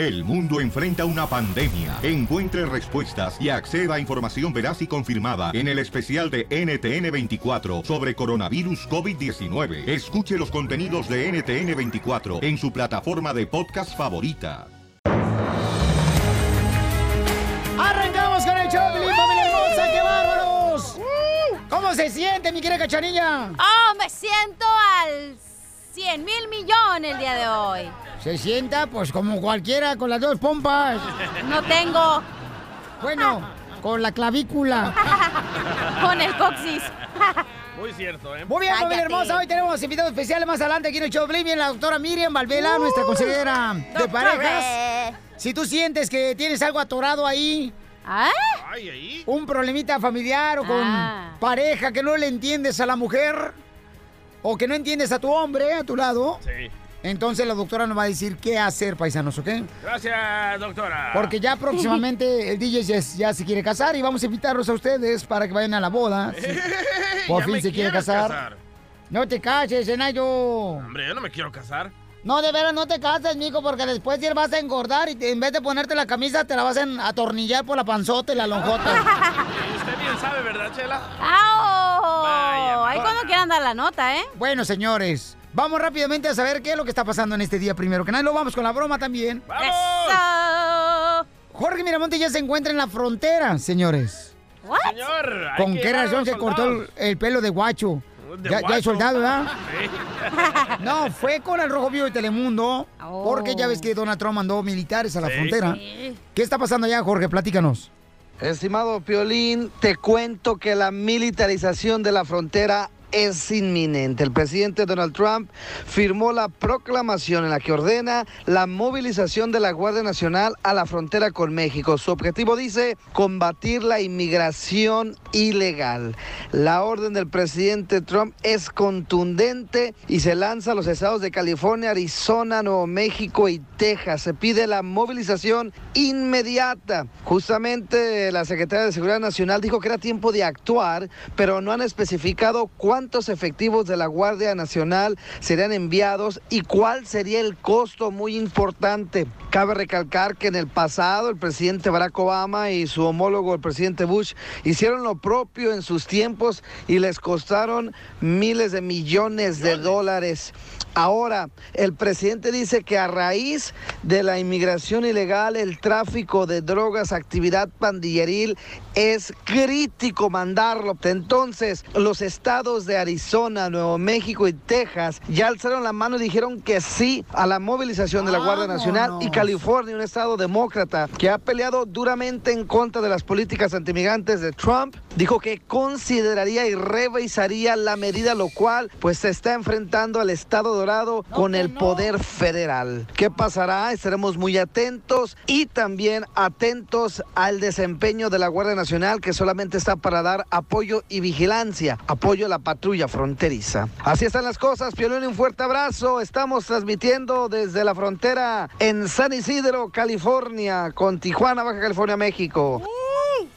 El mundo enfrenta una pandemia. Encuentre respuestas y acceda a información veraz y confirmada en el especial de NTN24 sobre coronavirus COVID-19. Escuche los contenidos de NTN24 en su plataforma de podcast favorita. ¡Arrancamos con el show, familia hermosa! ¡Qué bárbaros! ¿Cómo se siente, mi querida cachanilla? ¡Oh, me siento al 100 mil millones el día de hoy! Se sienta, pues, como cualquiera, con las dos pompas. No tengo. Bueno, con la clavícula. Con el coxis. Muy cierto, ¿eh? Muy bien, familia hermosa. Hoy tenemos invitados especiales más adelante aquí en el show. Viene la doctora Miriam Valvela, nuestra consejera de parejas. Si tú sientes que tienes algo atorado ahí, ¿Ah? Ay, ahí. un problemita familiar o con Ah. pareja que no le entiendes a la mujer o que no entiendes a tu hombre a tu lado, Sí. Entonces la doctora nos va a decir qué hacer, paisanos, ¿ok? Gracias, doctora. Porque ya próximamente el DJ ya, ya se quiere casar y vamos a invitarlos a ustedes para que vayan a la boda. Sí. Por fin se quiere quieres casar. No te cases, Zenayo. Hombre, yo no me quiero casar. No, de veras, no te cases, mijo, porque después ya vas a engordar y te- en vez de ponerte la camisa te la vas a atornillar por la panzota y la lonjota. Usted bien sabe, ¿verdad, Chela? ¡Au! Vaya, Ahí cuando quieran dar la nota, ¿eh? bueno, señores, vamos rápidamente a saber qué es lo que está pasando en este día primero. Que nada, lo vamos con la broma también. ¡Vamos! ¡Eso! Jorge Miramonte ya se encuentra en la frontera, señores. ¿What? Señor, hay ¿Con qué razón se cortó el, pelo de guacho? De ya, ya es guacho. soldado, ¿verdad? Sí. No, fue con el Rojo Vivo de Telemundo. Oh. Porque ya ves que Donald Trump mandó militares a la Sí. frontera. Sí. ¿Qué está pasando allá, Jorge? Platícanos. Estimado Piolín, te cuento que la militarización de la frontera es inminente. El presidente Donald Trump firmó la proclamación en la que ordena la movilización de la Guardia Nacional a la frontera con México. Su objetivo dice combatir la inmigración ilegal. La orden del presidente Trump es contundente y se lanza a los estados de California, Arizona, Nuevo México y Texas. Se pide la movilización inmediata. Justamente la secretaria de Seguridad Nacional dijo que era tiempo de actuar, pero no han especificado cuántos efectivos de la Guardia Nacional serían enviados y cuál sería el costo muy importante. Cabe recalcar que en el pasado el presidente Barack Obama y su homólogo el presidente Bush hicieron lo propio en sus tiempos y les costaron miles de millones de dólares. Ahora, el presidente dice que a raíz de la inmigración ilegal, el tráfico de drogas, actividad pandilleril, es crítico mandarlo. Entonces, los estados de Arizona, Nuevo México y Texas ya alzaron la mano y dijeron que sí a la movilización de la Guardia Nacional y. California, un estado demócrata que ha peleado duramente en contra de las políticas antimigrantes de Trump, dijo que consideraría y revisaría la medida, lo cual pues se está enfrentando al Estado Dorado con el poder federal. ¿Qué pasará? Estaremos muy atentos y también atentos al desempeño de la Guardia Nacional que solamente está para dar apoyo y vigilancia, apoyo a la patrulla fronteriza. Así están las cosas, Piolín, un fuerte abrazo. Estamos transmitiendo desde la frontera en San Isidro, California, con Tijuana, Baja California, México.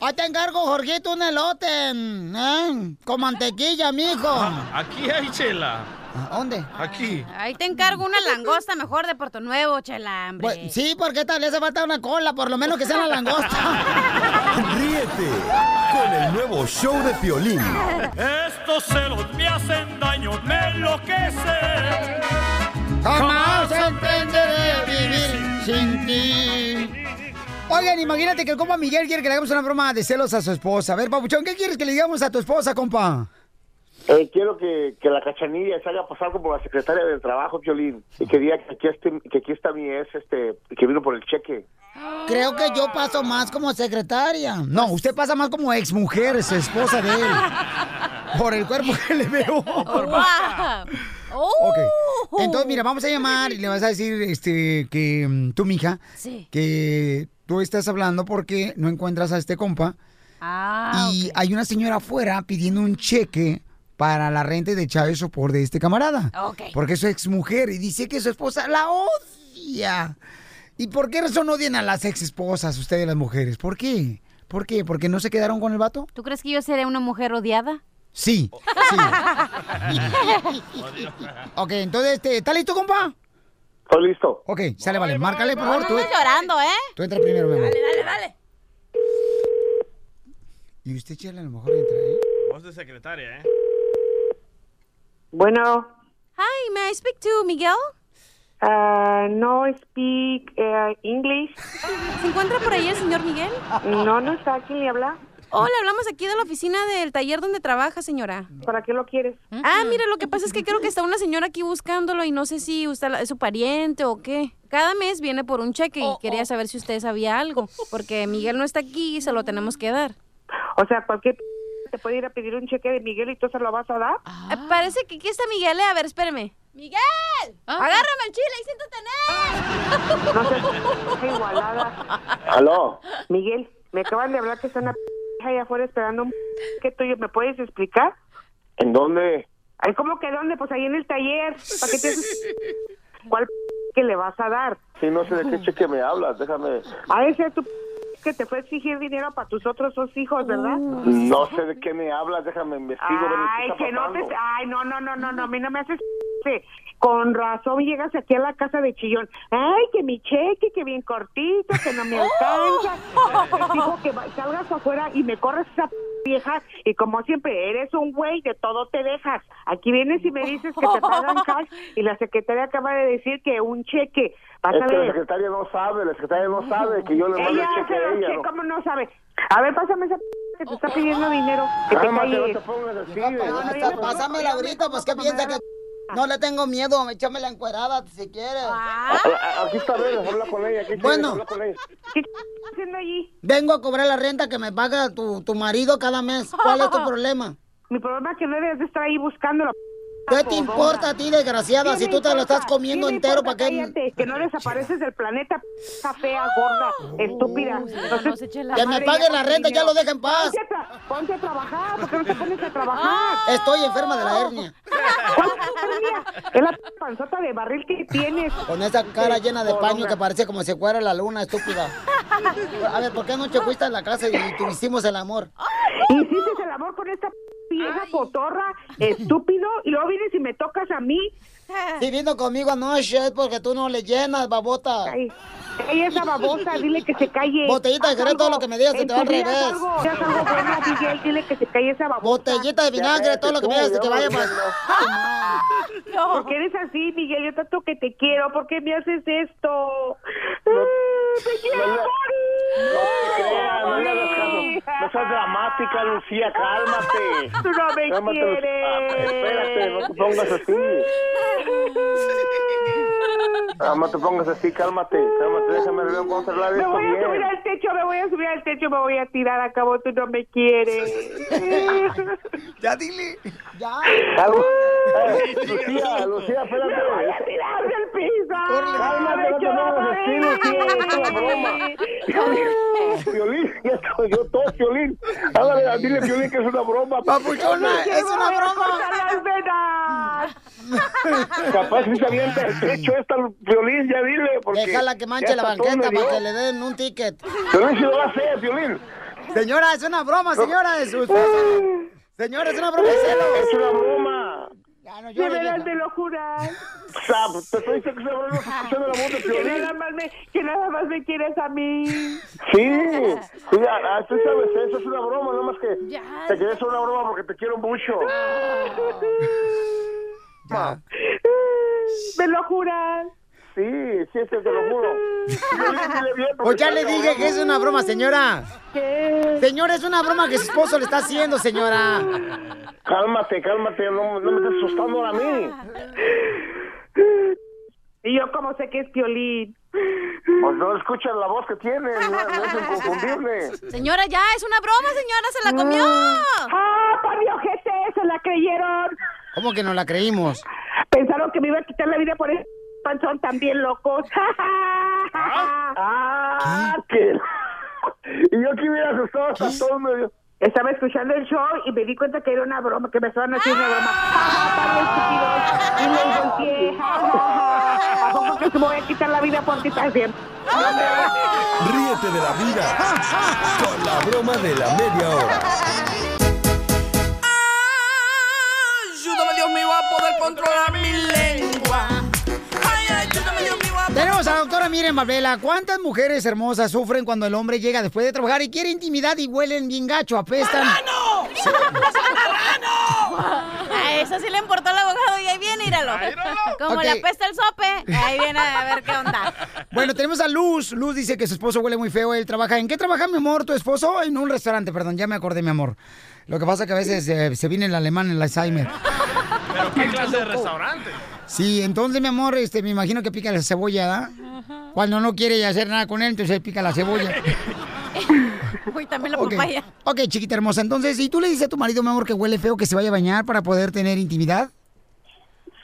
Ahí te encargo, Jorgito, un elote. ¿eh? Con mantequilla, mijo. Aquí hay Chela. ¿A ¿Dónde? Aquí. Ahí te encargo una langosta mejor de Puerto Nuevo, chela, hombre. Pues, sí, porque tal le hace falta una cola, por lo menos que sea la langosta. Ríete con el nuevo show de Piolín. Estos celos me hacen daño, me enloquece. Jamás entenderé vivir sin ti. Oigan, imagínate que el compa Miguel quiere que le hagamos una broma de celos a su esposa. A ver, papuchón, ¿qué quieres que le digamos a tu esposa, compa? Eh, quiero que, que la cachanilla se haga pasar como la secretaria del trabajo, Violín, y que diga que aquí, este, que aquí está mi ex, este, que vino por el cheque. Creo que yo paso más como secretaria. No, usted pasa más como exmujer, es esposa de él. Por el cuerpo que le veo. ¡Guau! ¡Oh! Ok. Entonces, mira, vamos a llamar y le vas a decir este, que mm, tú, mija, Sí. que tú estás hablando porque no encuentras a este compa. Ah, y hay una señora afuera pidiendo un cheque para la renta y de Chávez Sopor de este camarada. Ok. Porque es su exmujer y dice que su esposa la odia. ¿Y por qué razón odian a las ex esposas ustedes las mujeres? ¿Por qué? ¿Por qué? ¿Porque no se quedaron con el vato? ¿Tú crees que yo seré una mujer odiada? Sí, sí. ok, entonces, este, ¿está listo, compa? Estoy listo. Ok, sale, vale. Márcale, por favor. No Tú, llorando, ¿eh? tú entra primero, mi amor. Dale, dale, dale. Y usted, Chela, a lo mejor entra ahí. Voz de secretaria, ¿eh? Bueno, Hi, may I speak to Miguel? ah, no speak eh, English. ¿Se encuentra por ahí el señor Miguel? No, no está. ¿Quién le habla? Hola, hablamos aquí de la oficina del taller donde trabaja, señora. ¿Para qué lo quieres? Ah, mire, lo que pasa es que creo que está una señora aquí buscándolo y no sé si usted es su pariente o qué. Cada mes viene por un cheque y quería saber si usted sabía algo, porque Miguel no está aquí y se lo tenemos que dar. O sea, cualquier te puede ir a pedir un cheque de Miguel y tú se lo vas a dar. Eh, parece que aquí está Miguel, eh. A ver, espéreme. ¡Miguel! ¡Agárrame el chile y siéntate en él! No sé, igualada. Aló. Miguel, me acaban de hablar que está una p- allá afuera esperando un p- que tuyo. ¿Me puedes explicar? ¿En dónde? Ay, ¿cómo que dónde? Pues ahí en el taller. ¿Para qué te haces- ¿Cuál p- que le vas a dar? Sí, no sé de qué cheque me hablas. Déjame. A ese tu p- que te fue a exigir dinero para tus otros dos hijos, ¿verdad? No sé de qué me hablas. Déjame investigo. Ay, que no te... pasando. Ay, no, no, no, no, no, a mí no me haces... Con razón llegas aquí a la casa de Chillón. Ay, que mi cheque, que bien cortito, que no me alcanza. Te digo que salgas afuera y me corres esa vieja y como siempre eres un güey, de todo te dejas. Aquí vienes y me dices que te pagan cash y la secretaria acaba de decir que un cheque. Vas Es a que la secretaria no sabe. La secretaria no sabe que yo le mando el Ella cheque se a lo ella. che- ¿no? ¿cómo no sabe? A ver, pásame esa p- que te está pidiendo dinero. Que te Cálmate, no calles. te pongas así. no, no, Pásamela ahorita, pues, ¿qué piensa que...? No le tengo miedo, échame la encuerada si quiere. A- a- Aquí está, ven, habla con ella. Aquí Bueno. habla con ella. ¿Qué estás haciendo allí? Vengo a cobrar la renta que me paga tu, tu marido cada mes. ¿Cuál es tu problema? Mi problema es que no debes de estar ahí buscándolo. ¿Qué te importa a ti, desgraciada? Si tú te lo estás comiendo entero, ¿para qué? Cállate, que no desapareces del planeta, p- fea, gorda, estúpida. Entonces, Que me pague la renta, ya lo deja en paz. Ponte a, trabajar, ¿por qué no te pones a trabajar? Estoy enferma de la hernia. ¿Cuál hernia? Es la panzota de barril que tienes. Con esa cara llena de paño que parece como si fuera la luna, estúpida. A ver, ¿por qué anoche fuiste a la casa y tu- hicimos el amor? Hiciste el amor con esta vieja cotorra, estúpido, y luego vienes y me tocas a mí. Si vino conmigo anoche es porque tú no le llenas, babota. Ay, ella esa babosa, dile que se calle. Botellita de jerez, todo lo que me digas se te va al revés. algo, haz algo bueno, Miguel, dile que se calle esa babosa. Botellita de vinagre, todo lo que me digas se te vaya para... ¿Por qué eres así, Miguel? Yo tanto que te quiero. ¿Por qué me haces esto? ¡Ay, ¡Me quiero no! No te no caso. No seas dramática, Lucía, cálmate. Tú no me Cálmate, quieres. Ah, espérate, no te pongas así. Ah, no te pongas así, cálmate, cálmate, déjame ver, hablar de Me voy a subir bien. al techo, me voy a subir al techo, me voy a tirar a cabo, tú no me quieres. Ya dile. Ya. Algo- Eh, Lucía, Lucía, Me voy a espérate. tirar del piso. Cálmate, no te pongas así, Lucía, es una broma. Violín, ya estoy yo todo, Violín. Háblale, dile, Violín, que es una broma. Papuchona, es una broma. cortar las venas. Capaz si se avienta el techo esta Violín, ya dile. Porque Déjala que manche la banqueta para que le den un ticket. Violín, si lo va a hacer, Violín. Señora, es una broma, señora, de su esposo. Señora, es una broma de. Es una broma. Ya no De veras vieja. me lo juras. Sab, te estoy diciendo que esa broma no escuchando la voz de Que Violín. nada más me, que nada más me quieres a mí. Sí, sí, ah, ah, tú sabes, eso es una broma, nada más que Ya. te quería hacer una broma porque te quiero mucho. Ya. ¿Me lo juras? Sí, sí, te lo juro. Pues ya le dije que es una broma, señora. ¿Qué? Señora, es una broma que su esposo le está haciendo, señora. Cálmate, cálmate, no, no me estés asustando a mí. Y yo como sé que es Piolín. Pues no escuchas la voz que tiene, no, no es inconfundible. Señora, ya, es una broma, señora, se la comió. ¡Ah, parió GT! ¡Se la creyeron! ¿Cómo que no la creímos? Pensaron que me iba a quitar la vida por ese panzón también locos. Ah, que... Y yo que hubiera asustado hasta todo medio. Estaba escuchando el show y me di cuenta que era una broma, que me estaban haciendo una broma. ¡Ah! Y me volteé. ¿A poco que se me voy a quitar la vida por ti también? Ríete de la vida con la broma de la media hora. Ayúdame Dios mío a poder controlar mi lengua. Ay, ayúdame Dios tenemos a la doctora Miren Mabela. ¿Cuántas mujeres hermosas sufren cuando el hombre llega después de trabajar y quiere intimidad y huelen bien gacho, apestan? A eso sí le importó al abogado y ahí viene, íralo. Como le apesta el sope, ahí viene a ver qué onda. Bueno, tenemos a Luz. Luz dice que su esposo huele muy feo. Él trabaja. ¿En qué trabaja, mi amor, tu esposo? En un restaurante, perdón, ya me acordé, mi amor. Lo que pasa que a veces eh, se viene el alemán, el Alzheimer. ¿Pero qué clase de restaurante? Sí, entonces, mi amor, este, me imagino que pica la cebolla, ¿da? Cuando no quiere hacer nada con él, entonces él pica la cebolla. Uy, también la Ok. papaya. Ok, chiquita hermosa. Entonces, ¿y tú le dices a tu marido, mi amor, que huele feo, que se vaya a bañar para poder tener intimidad?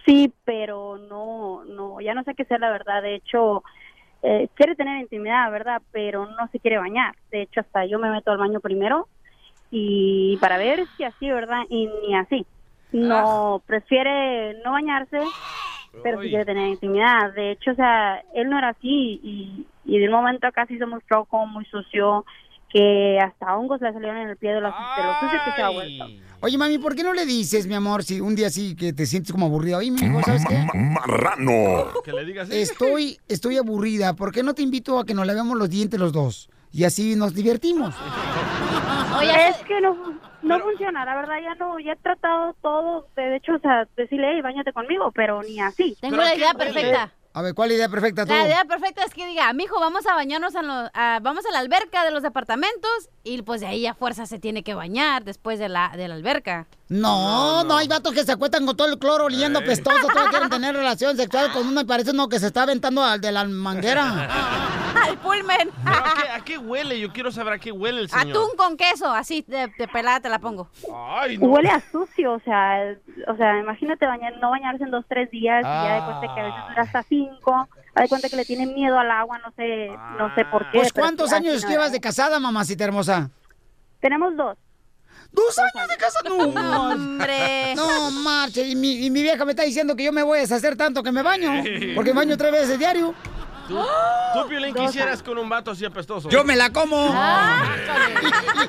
Sí, pero no, no, ya no sé qué sea la verdad. De hecho, eh, quiere tener intimidad, ¿verdad? Pero no se quiere bañar. De hecho, hasta yo me meto al baño primero y para ver si así, ¿verdad? Y ni así. No, prefiere no bañarse, pero sí quiere tener intimidad. De hecho, o sea, él no era así y, y de un momento acá sí se mostró como muy sucio, que hasta hongos le salieron en el pie de, los, de lo sucio que se ha vuelto. Oye, mami, ¿por qué no le dices, mi amor, si un día sí que te sientes como aburrida? Oye, mi hijo, ¿sabes qué? Marrano. Que le digas así. Estoy, estoy aburrida. ¿Por qué no te invito a que nos lavemos los dientes los dos? Y así nos divertimos. Oye, es que no, no funciona, la verdad ya no, ya he tratado todo, de hecho, o sea, decirle, hey, bañate conmigo, pero ni así. Tengo la idea perfecta. A ver, ¿cuál idea perfecta tú? La idea perfecta es que diga, mijo, vamos a bañarnos en los, a- vamos a la alberca de los departamentos y pues de ahí a fuerza se tiene que bañar después de la, de la alberca. No, no, hay vatos que se acuestan con todo el cloro oliendo pestoso, todos quieren tener relación sexual con uno y parece uno que se está aventando al de la manguera. Al pulmen. ¿Pero a, qué, a qué huele? Yo quiero saber a qué huele el señor. Atún con queso, así de, de pelada te la pongo. Ay, no. Huele a sucio, o sea, o sea, imagínate bañar, no bañarse en dos, tres días y ya de cuenta que a veces dura hasta cinco, haz de cuenta que le tiene miedo al agua, no sé, no sé por qué. Pues, ¿cuántos años no llevas de casada, mamacita hermosa? Tenemos dos. ¿Dos años de casada? No, hombre. No, marche. Y mi, y mi vieja me está diciendo que yo me voy a deshacer tanto que me baño. Porque me baño tres veces diario. ¿Tú, tú Piolín, quisieras con un vato así apestoso? Yo me la como. Ah.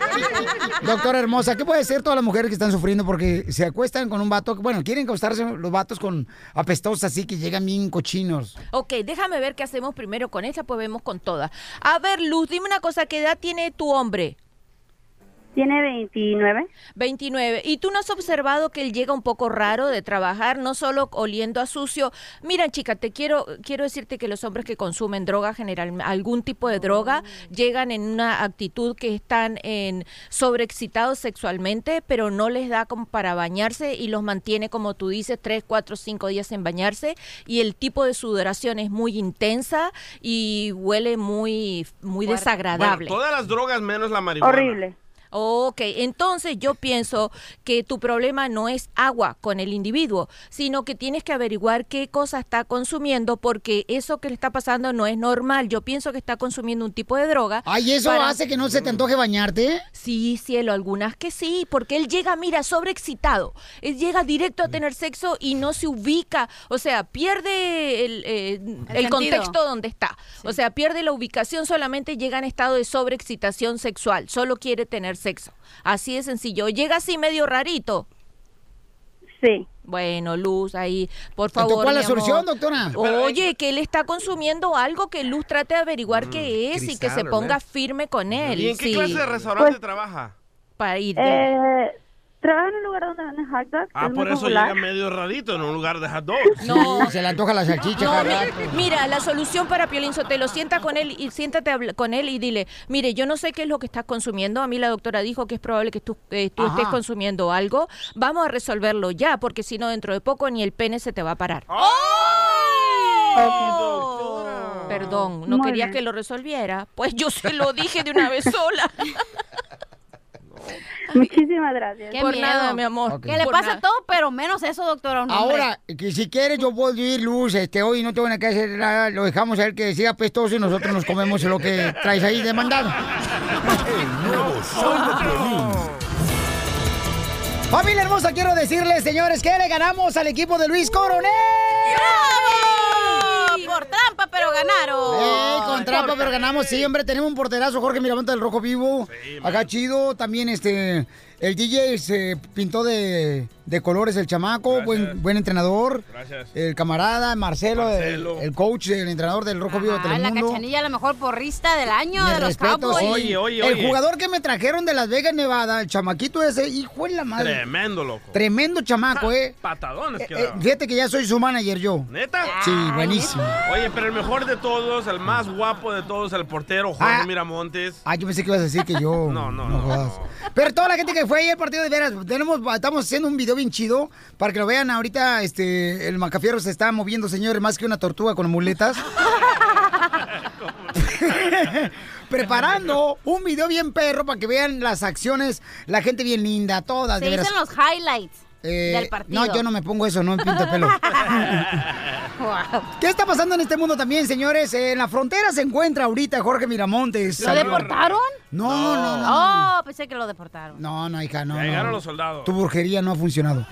Doctora hermosa, ¿qué puede ser todas las mujeres que están sufriendo porque se acuestan con un vato? Bueno, quieren acostarse los vatos con apestos así que llegan bien cochinos. Ok, déjame ver qué hacemos primero con esa, pues vemos con todas. A ver, Luz, dime una cosa, ¿qué edad tiene tu hombre? Tiene 29. 29. ¿Y tú no has observado que él llega un poco raro de trabajar, no solo oliendo a sucio? Mira, chica, te quiero quiero decirte que los hombres que consumen droga, general, algún tipo de droga, llegan en una actitud que están en sobreexcitados sexualmente, pero no les da como para bañarse y los mantiene, como tú dices, tres, cuatro, cinco días sin bañarse y el tipo de sudoración es muy intensa y huele muy, muy Bueno, desagradable. todas las drogas menos la marihuana. Horrible. Ok, entonces yo pienso que tu problema no es agua con el individuo, sino que tienes que averiguar qué cosa está consumiendo porque eso que le está pasando no es normal. Yo pienso que está consumiendo un tipo de droga. Ay, ¿eso para- hace que no se te antoje bañarte? Sí, cielo, algunas que sí, porque él llega, mira, sobreexcitado. Él llega directo a tener sexo y no se ubica, o sea, pierde el, eh, el contexto donde está. O sea, pierde la ubicación, solamente llega en estado de sobreexcitación sexual, solo quiere tener sexo. Así de sencillo. Llega así medio rarito. Sí. Bueno, Luz, ahí, por favor. ¿cuál es la solución, doctora? Oye, que él está consumiendo algo que Luz trate de averiguar qué es y que se ponga ¿verdad? firme con él. ¿Y en qué sí. clase de restaurante Pues- trabaja? Para ir. Eh, trabaja en un lugar donde venden hot dogs. Ah, es por muy eso popular. llega medio rarito en un lugar de hot dogs. No. Se le antoja la salchicha No, cada mi- rato. mira, la solución para Piolín Sotelo, sienta con él y siéntate con él y dile, mire, yo no sé qué es lo que estás consumiendo, a mí la doctora dijo que es probable que tú, eh, tú estés consumiendo algo, vamos a resolverlo ya, porque si no, dentro de poco ni el pene se te va a parar. Perdón, no Muy querías bien. que lo resolviera. Pues yo se lo dije de una vez sola. Muchísimas gracias. Qué Por miedo. nada, mi amor. Que le Por pase nada. todo, pero menos eso, doctora. Ahora, que si quieres, yo puedo ir, Luz. Este, hoy no tengo nada que hacer nada. Lo dejamos a él que siga pestoso y nosotros nos comemos lo que traes ahí demandado. El nuevo show de Piolín. Familia hermosa, quiero decirles, señores, que le ganamos al equipo de Luis Coronel. ¡Bravo! Pero ganaron. ¡Eh, con trampa, pero ganamos! Sí, hombre, tenemos un porterazo, Jorge Miramonte del Rojo Vivo. Acá chido. También, este, el DJ se pintó de, de colores el chamaco. Buen, buen entrenador. Gracias. El camarada, Marcelo, Marcelo. El, el coach, el entrenador del Rojo Vivo de Ah, la Telemundo. cachanilla, la mejor porrista del año de los. Cowboys. el jugador que me trajeron de Las Vegas, Nevada, el chamaquito ese, hijo de la madre. Tremendo, loco. Tremendo chamaco, ¿eh? Patadones que Eh. Fíjate que ya soy su manager yo. ¿Neta? Sí, buenísimo. Oye, pero el mejor de todos, el más guapo de todos, el portero Jorge Ah. Miramontes. Ah, yo pensé que ibas a decir que yo. No, no, no. Pero toda la gente que fue ahí al partido de veras, tenemos, estamos haciendo un video bien chido para que lo vean ahorita. Este, el Macafierro se está moviendo, señores, más que una tortuga con muletas. Preparando un video bien perro para que vean las acciones, la gente bien linda, todas, Se de veras. dicen los highlights Eh, del partido. No, yo no me pongo eso, no me pinto el pelo. ¿Qué está pasando en este mundo también, señores? En la frontera se encuentra ahorita Jorge Miramontes. ¿Lo deportaron? No, no, no. No, Oh, pensé que lo deportaron. no, no hija, no. Llegaron los soldados. Tu brujería no ha funcionado.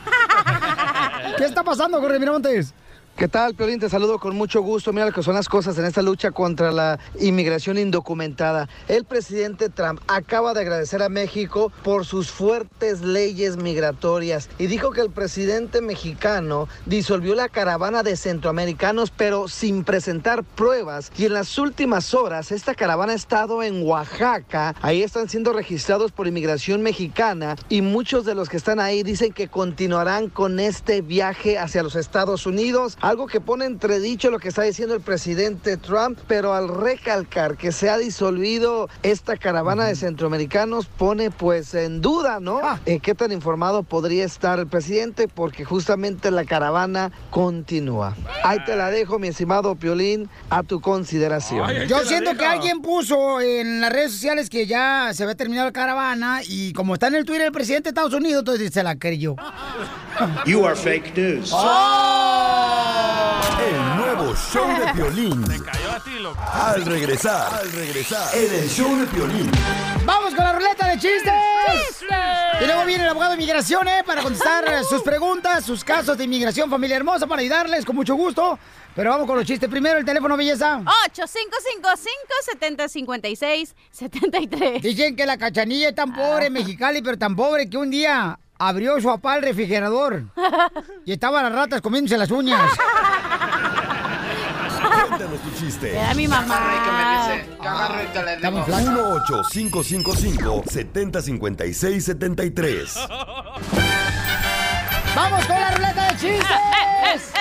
¿Qué está pasando, Jorge Miramontes? ¿Qué tal, Piolín? Te saludo con mucho gusto. Mira lo que son las cosas en esta lucha contra la inmigración indocumentada. El presidente Trump acaba de agradecer a México por sus fuertes leyes migratorias y dijo que el presidente mexicano disolvió la caravana de centroamericanos pero sin presentar pruebas y en las últimas horas esta caravana ha estado en Oaxaca. Ahí están siendo registrados por inmigración mexicana y muchos de los que están ahí dicen que continuarán con este viaje hacia los Estados Unidos, algo que pone entredicho lo que está diciendo el presidente Trump, pero al recalcar que se ha disolvido esta caravana de centroamericanos pone pues en duda, ¿no? Eh, ¿Qué tan informado podría estar el presidente? Porque justamente la caravana continúa. Ahí te la dejo, mi estimado Piolín, a tu consideración. Yo siento que alguien puso en las redes sociales que ya se había terminado la caravana y como está en el Twitter el presidente de Estados Unidos, entonces se la creyó. You are fake news. El nuevo show de Piolín. Cayó a ti, loco. Al regresar, al regresar, en el show de Piolín. ¡Vamos con la ruleta de chistes! Y luego viene el abogado de inmigración, ¿eh? Para contestar sus preguntas, sus casos de inmigración, familia hermosa, para ayudarles con mucho gusto. Pero vamos con los chistes. Primero, el teléfono, belleza. 855-576-73. Dicen que la cachanilla es tan pobre en Mexicali, pero tan pobre que un día abrió su papá el refrigerador y estaban las ratas comiéndose las uñas. Cuéntanos tu chiste. Era mi mamá. Estamos flacos. 1-855-570-5673. ¡Vamos con la ruleta de chistes!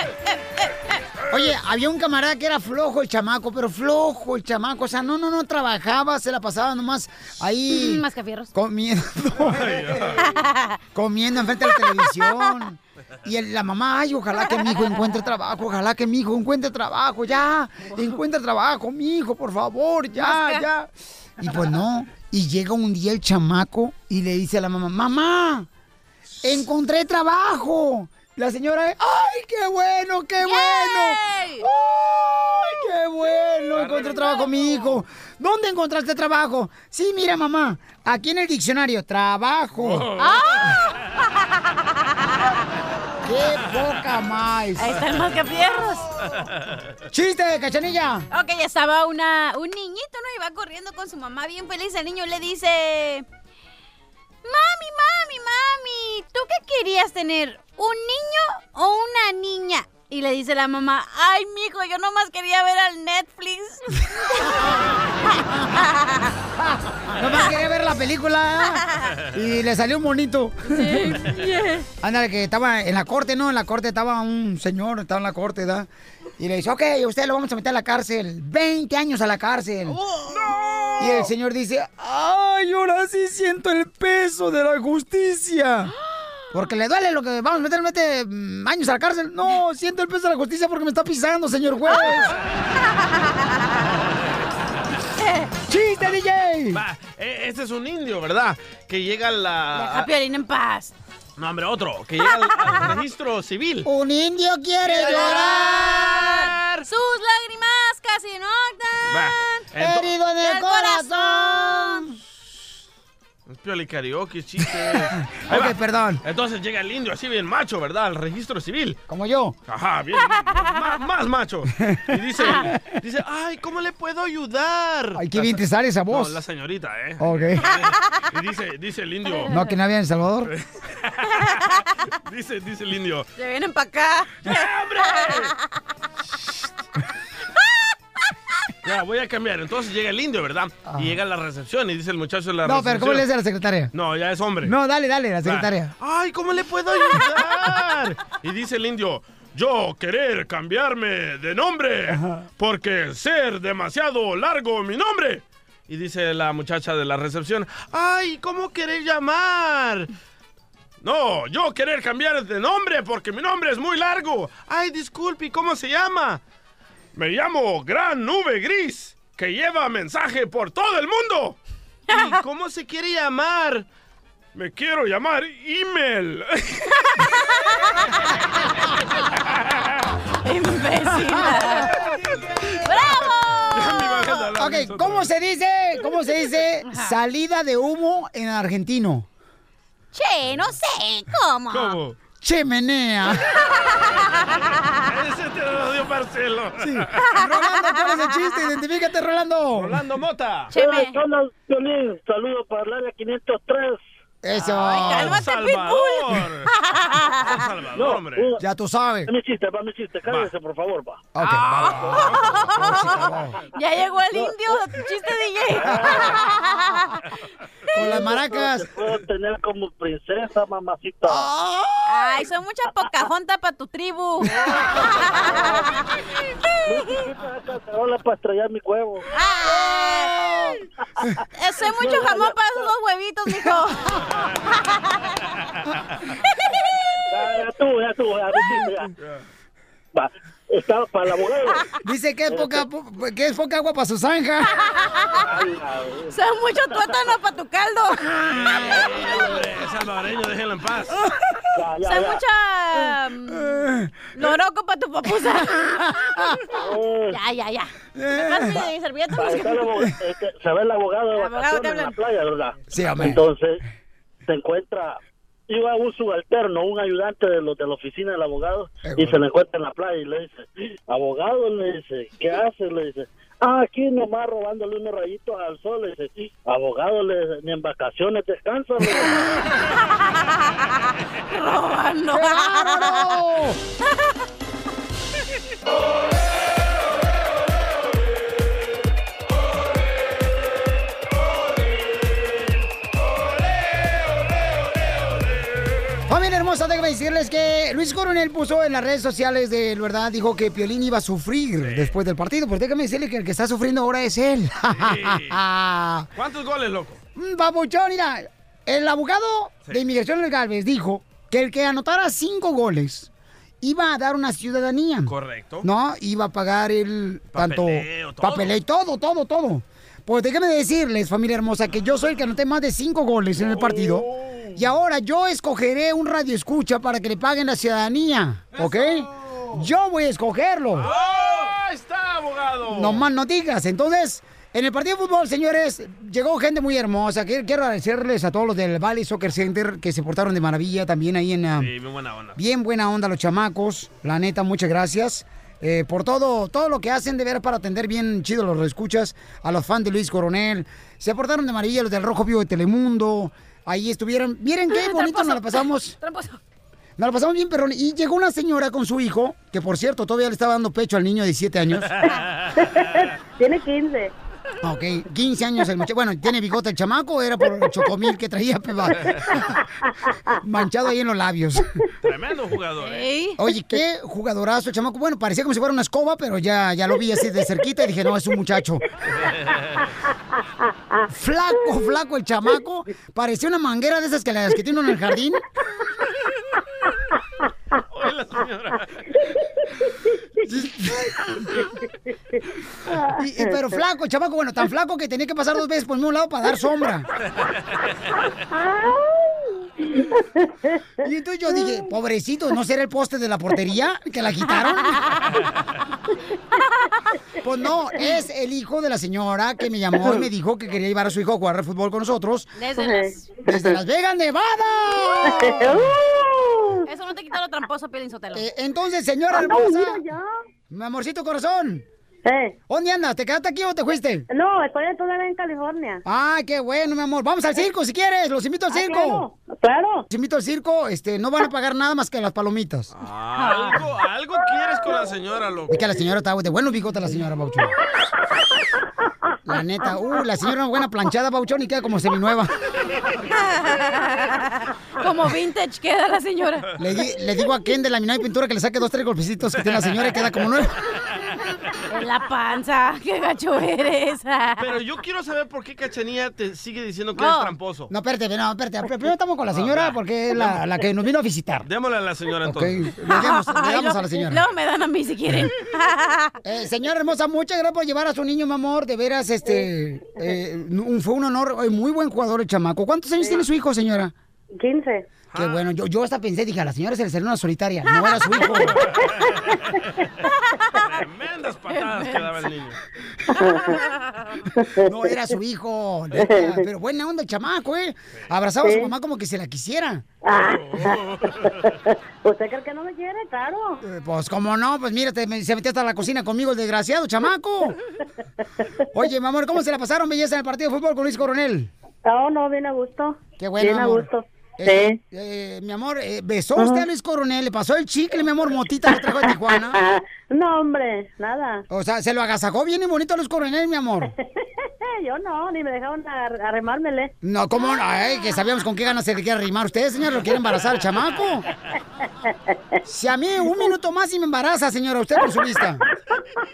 Oye, había un camarada que era flojo el chamaco, pero flojo el chamaco. O sea, no, no, no trabajaba, se la pasaba nomás ahí. Mm, Mascafierros. Comiendo. comiendo enfrente de la televisión. Y el- la mamá, ay, ojalá que mi hijo encuentre trabajo, ojalá que mi hijo encuentre trabajo, ya, encuentre trabajo, mi hijo, por favor, ya, ya. Y pues no, y llega un día el chamaco y le dice a la mamá, mamá, encontré trabajo. La señora, ay, qué bueno, qué bueno. ¡Ay, qué bueno! Encontré trabajo, mi hijo. ¿Dónde encontraste trabajo? Sí, mira, mamá, aquí en el diccionario, trabajo. ¡Qué poca más! Ahí está el mascafierros. ¡Chiste, cachanilla! Ok, ya estaba una, un niñito, ¿no? Iba corriendo con su mamá bien feliz. El niño le dice... Mami, mami, mami, ¿tú qué querías tener? ¿Un niño o una niña? Y le dice la mamá, ay, mijo, yo nomás quería ver al Netflix. Nomás quería ver la película y le salió un bonito. Ándale, que estaba en la corte, ¿no? En la corte estaba un señor, estaba en la corte, ¿verdad? Y le dice, ok, usted lo vamos a meter a la cárcel. 20 años a la cárcel. Y el señor dice, ay, ahora sí siento el peso de la justicia. Porque le duele lo que vamos a meter, mete mm, años a la cárcel. No, siento el peso de la justicia porque me está pisando, señor juez. ¡Chiste, DJ! Va, e- este es un indio, ¿verdad? Que llega a la... Deja a Piolín en paz. No, hombre, otro. Que llega al, al registro civil. Un indio quiere llorar. Sus lágrimas casi no Va, ento- Herido en el El corazón. Es Pioli karaoke, chistes. Ok, va. perdón. Entonces llega el indio así bien macho, ¿verdad? Al registro civil. Como yo. Ajá, bien, más, más macho. Y dice, dice, ay, ¿cómo le puedo ayudar? Ay, qué bien te sale esa voz. No, la señorita, ¿eh? Ok. Y dice, dice el indio. No, que no había en El Salvador. Dice, dice el indio. Se vienen para acá. Ya, voy a cambiar. Entonces llega el indio, ¿verdad? Y llega a la recepción y dice el muchacho de la No, recepción. pero ¿cómo le dice a la secretaria? No, ya es hombre. No, dale, dale, la secretaria. Ay, ¿cómo le puedo ayudar? y dice el indio, yo querer cambiarme de nombre porque ser demasiado largo mi nombre. Y dice la muchacha de la recepción, ay, ¿cómo querer llamar? No, yo querer cambiar de nombre porque mi nombre es muy largo. Ay, disculpe, ¿cómo se llama? Me llamo Gran Nube Gris, que lleva mensaje por todo el mundo. ¿Y cómo se quiere llamar? Me quiero llamar Email. ¡Bravo! Ok, ¿cómo se dice, cómo se dice salida de humo en argentino? Che, no sé, ¿cómo? ¿Cómo? Chimenea. Ese te lo dio Marcelo. Rolando, ¿cuál es el chiste? Identifícate, Rolando. Rolando Mota. Hola. Saludos para el área 503. Eso. Ay, cálmate, Salvador. Salvador, No, hombre. uh, Ya tú sabes. Va mi chiste, va mi chiste. Cállese, por favor, va. Ok, Ah. Ya llegó el indio tu chiste, DJ. Con las maracas. Te puedo tener como princesa, mamacita. Ay, son muchas pocajontas para tu tribu. Hola para estrellar mi huevo. Es mucho jamón para esos dos huevitos, mijo. Ya, tú, ya tú, ya. Va, está para el abogado. Dice que es poca, po- que es poca agua para su zanja. Son mucho tuétano para tu caldo. Hombre, salvadoreño, déjenlo en paz. Ya, ya, Son mucha mm, loroco para tu papusa. ya, ya, ya. ¿Me mi servilleta? Este, se ve el abogado de vacaciones en la playa, ¿verdad? Sí, hombre. Entonces, se encuentra, iba un subalterno, un ayudante de los de la oficina del abogado, y se le encuentra en la playa y le dice, abogado, le dice, ¿qué haces? Le dice, ah, aquí nomás robándole unos rayitos al sol, le dice, "Sí, abogado, le dice, ni en vacaciones descansa. Robando. Familia hermosa, déjame decirles que Luis Coronel puso en las redes sociales de verdad, dijo que Piolín iba a sufrir después del partido. Pues déjame decirle que el que está sufriendo ahora es él. ¿Cuántos goles, loco? Mm, Papuchón, mira, el abogado de inmigración del Galvez dijo que el que anotara cinco goles iba a dar una ciudadanía. Correcto. No, iba a pagar el tanto Papeleo, todo. papeleo, todo, todo, todo. Pues déjame decirles, familia hermosa, que yo soy el que anoté más de cinco goles en el partido. Y ahora yo escogeré un radio escucha para que le paguen la ciudadanía, ¿ok? Yo voy a escogerlo. ¡Ahí está, abogado! No más no digas. Entonces, en el partido de fútbol, señores, llegó gente muy hermosa. Quiero, agradecerles a todos los del Valley Soccer Center que se portaron de maravilla también ahí en... ah, Sí, muy buena onda. Bien buena onda los chamacos. La neta, muchas gracias. eh, por todo, todo lo que hacen de ver para atender bien chido los escuchas a los fans de Luis Coronel. Se portaron de maravilla los del Rojo Vivo de Telemundo. Ahí estuvieron. Miren qué bonito nos la pasamos. Tramposo. Nos la pasamos bien, perrón. Y llegó una señora con su hijo, que por cierto todavía le estaba dando pecho al niño de 7 años. Tiene 15. Ok, 15 años el muchacho. Bueno, ¿tiene bigote el chamaco o era por el chocomil que traía peba? manchado ahí en los labios? Tremendo jugador, ¿eh? Oye, qué jugadorazo el chamaco. Bueno, parecía como si fuera una escoba, pero ya, ya lo vi así de cerquita y dije, no, es un muchacho. Flaco, flaco el chamaco. Parecía una manguera de esas que las que tiene uno en el jardín. Hola, señora. Y- y- pero flaco, el chamaco, bueno, tan flaco que tenía que pasar dos veces por mismo lado para dar sombra. Y entonces yo dije, pobrecito, ¿no será el poste de la portería que la quitaron? Pues no, es el hijo de la señora que me llamó y me dijo que quería llevar a su hijo a jugar al fútbol con nosotros. Desde las... Desde Las Vegas, Nevada. Eso no te quita lo tramposo, Piolín Sotelo. Eh, entonces, señora Anda, hermosa. Mi amorcito corazón. ¿Dónde andas? ¿Te quedaste aquí o te fuiste? No, estoy todavía en California. Ay, qué bueno, mi amor. Vamos al circo si quieres. Los invito al Ah, circo. claro, claro. Los invito al circo. Este, no van a pagar nada más que las palomitas. Algo, algo quieres con la señora, loco. Es que la señora está de buenos bigotes la señora Bauchón. La neta, uh, la señora una buena planchada, Bauchón, y queda como seminueva. Como vintage queda la señora. Le, di- le digo a Ken de la y pintura que le saque dos, tres golpecitos que tiene la señora y queda como nueva. En la panza. Qué gacho eres. Pero yo quiero saber por qué Cachanilla te sigue diciendo que No. es tramposo. No, espérate, no, espérate. Primero estamos con la señora porque es la, la que nos vino a visitar. Démosle a la señora entonces. le damos, le damos no, a la señora. Luego me dan a mí si quieren. Eh, señora hermosa, muchas gracias por llevar a su niño, mi amor. De veras, este, eh, un- fue un honor. Muy buen jugador el chamaco. ¿Cuántos años tiene su hijo, señora? 15. Qué bueno. Yo, yo hasta pensé, dije, a la señora se le salió una solitaria. No era su hijo. Tremendas patadas que daba el niño. No era su hijo. neta. Pero buena onda el chamaco, ¿eh? Abrazaba a su mamá como que se la quisiera. ¿Usted cree que no me quiere? Claro. Eh, Pues, como no, pues mira, te- se metió hasta la cocina conmigo el desgraciado, chamaco. Oye, mi amor, ¿cómo se la pasaron belleza en el partido de fútbol con Luis Coronel? No, no, bien a gusto. Qué bueno, Bien a gusto. Eh, Sí. eh, mi amor, eh, ¿besó usted a Luis Coronel? ¿Le pasó el chicle, mi amor? Motita lo trajo de Tijuana. No, hombre, nada. O sea, ¿se lo agasajó bien y bonito a Luis Coronel, mi amor? Yo no, ni me dejaron ar- arrimármele. No, ¿cómo no? Ay, que sabíamos con qué ganas se le quiere arrimar. ¿Usted, señor, lo quiere embarazar al chamaco? Si a mí un minuto más y me embaraza, señora, usted con su vista.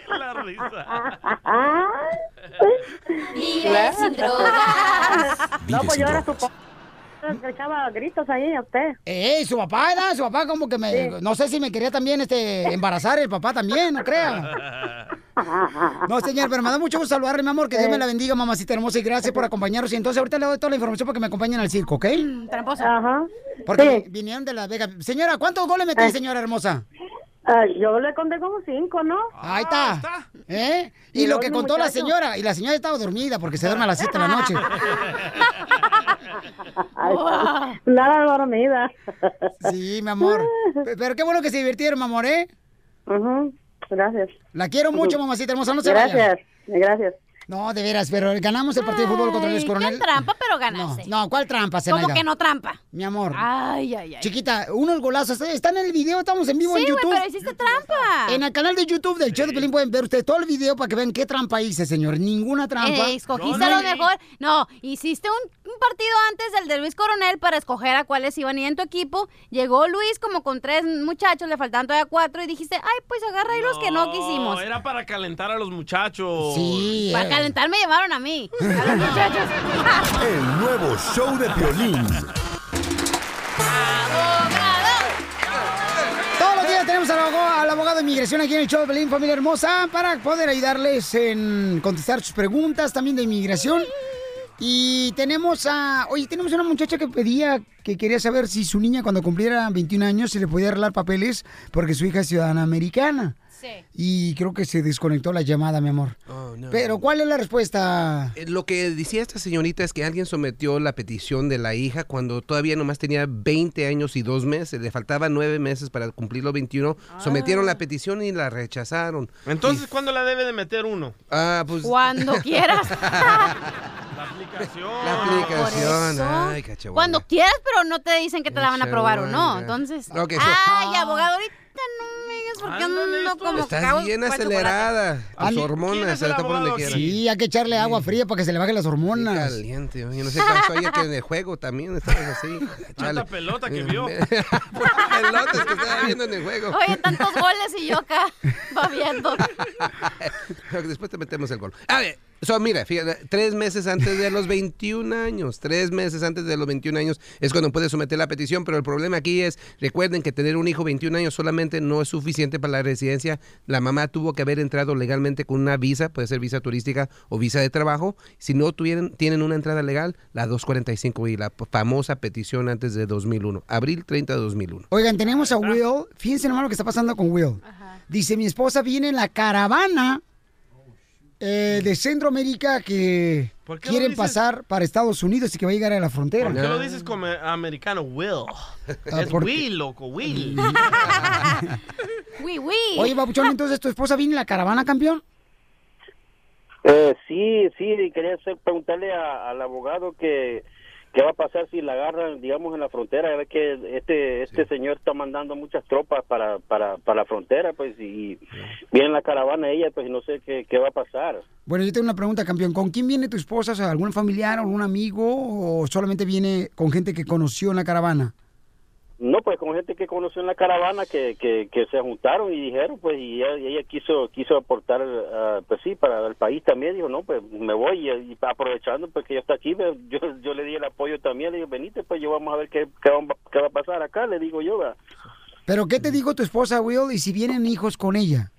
La risa. Vive sin drogas. No, pues sin yo era su le echaba gritos ahí a usted. Eh, su papá, ¿verdad? Su papá como que me... No sé si me quería también este, embarazar el papá también, no crea. No, señor, pero me da mucho gusto saludarle, mi amor. Que Dios me la bendiga, mamacita hermosa, y gracias por acompañarnos. Y entonces ahorita le doy toda la información para que me acompañen al circo, ¿ok? Tramposo. Ajá. Porque vinieron de Las Vegas. Señora, ¿cuántos goles metí, Eh. señora hermosa? Ah, yo le conté como cinco, ¿no? Ahí está. ¿Eh? Y, Y lo que contó la señora, y la señora estaba dormida porque se duerme a las 7 de la noche. Ay, Nada dormida. Sí, mi amor. Pe- Pero qué bueno que se divirtieron, mi amor, ¿eh? Gracias. La quiero mucho, mamacita hermosa, no se vaya. Gracias, gracias. No, de veras, pero ganamos el partido de fútbol contra Luis Coronel. qué trampa, pero ganaste. No, ¿cuál trampa, ¿Cómo que no trampa? Mi amor. Ay, ay, ay. Chiquita, unos golazos. Están en el video, estamos en vivo Sí, en YouTube. pero hiciste trampa. En el canal de YouTube del show de Pelín pueden ver ustedes todo el video para que vean qué trampa hice, señor. Ninguna trampa. Eh, escogiste lo mejor. No, hiciste un, un partido antes del de Luis Coronel para escoger a cuáles iban a ir en tu equipo. Llegó Luis como con tres muchachos, le faltaban todavía cuatro y dijiste, ay, pues agarra ahí los que no quisimos. No, era para calentar a los muchachos. Sí. Para calentar me llevaron a mí, a los muchachos. El nuevo show de Piolín. Todos los días tenemos al abogado, al abogado de inmigración aquí en el show de Pelín, familia hermosa, para poder ayudarles en contestar sus preguntas también de inmigración. Y tenemos a... Oye, tenemos una muchacha que pedía, que quería saber si su niña cuando cumpliera 21 años se le podía arreglar papeles porque su hija es ciudadana americana. Sí. Y creo que se desconectó la llamada, mi amor. Oh, no. Pero, ¿cuál es la respuesta? Eh, Lo que decía esta señorita es que alguien sometió la petición de la hija cuando todavía nomás tenía 20 años y dos meses. Le faltaban nueve meses para cumplir los 21. Sometieron la petición y la rechazaron. Entonces, ¿cuándo la debe de meter uno? Ah, pues... Cuando quieras. La aplicación. La aplicación. Ay. Cuando quieras, pero no te dicen que te la van a aprobar o no. Entonces, so- ay, abogado, ahorita no me digas porque ando como Estás bien acelerada. Tus hormonas, ahorita por donde quieras. Sí, hay que echarle agua fría para que se le bajen las hormonas. Caliente, yo no sé cuánto hay que en el juego también estabas así. Tanta pelota que vio. Puras pelotas que estaba viendo en el juego. Oye, tantos goles y yo acá babeando. Después te metemos el gol. A ver, So, mira, fíjate, tres meses antes de los 21 años, tres meses antes de los 21 años es cuando puedes someter la petición, pero el problema aquí es, recuerden que tener un hijo 21 años solamente no es suficiente para la residencia. La mamá tuvo que haber entrado legalmente con una visa, puede ser visa turística o visa de trabajo. Si no tuvieran, tienen una entrada legal, la 245 y la famosa petición antes de 2001, abril 30 de 2001. Oigan, tenemos a Will. Fíjense nomás lo que está pasando con Will. Dice, mi esposa viene en la caravana eh, de Centroamérica que ¿Por qué lo quieren pasar para Estados Unidos y que va a llegar a la frontera. ¿Por qué lo dices como americano? Will. Ah, es porque- Will, loco, Will. Uy, uy. Oye, Babuchón, entonces tu esposa viene en la caravana, campeón. Eh, sí, sí, quería hacer- preguntarle a- al abogado que qué va a pasar si la agarran, digamos, en la frontera. Ya que este este señor está mandando muchas tropas para, para, para la frontera, pues, y viene en la caravana ella, pues, no sé qué, qué va a pasar. Bueno, yo tengo una pregunta, campeón. ¿Con quién viene tu esposa? ¿Algún familiar, algún amigo o solamente viene con gente que conoció en la caravana? No, pues con gente que conoció en la caravana que, que, que se juntaron y dijeron, pues, y ella, y ella quiso quiso aportar, ah, pues sí, para el país también. Dijo, no, pues me voy y, y aprovechando pues que ella está aquí, pues, yo, yo le di el apoyo también. Le digo, venite, pues yo vamos a ver qué, qué, va, qué va a pasar acá, le digo yo. ¿verdad? ¿Pero qué te dijo tu esposa, Will? Y si vienen hijos con ella.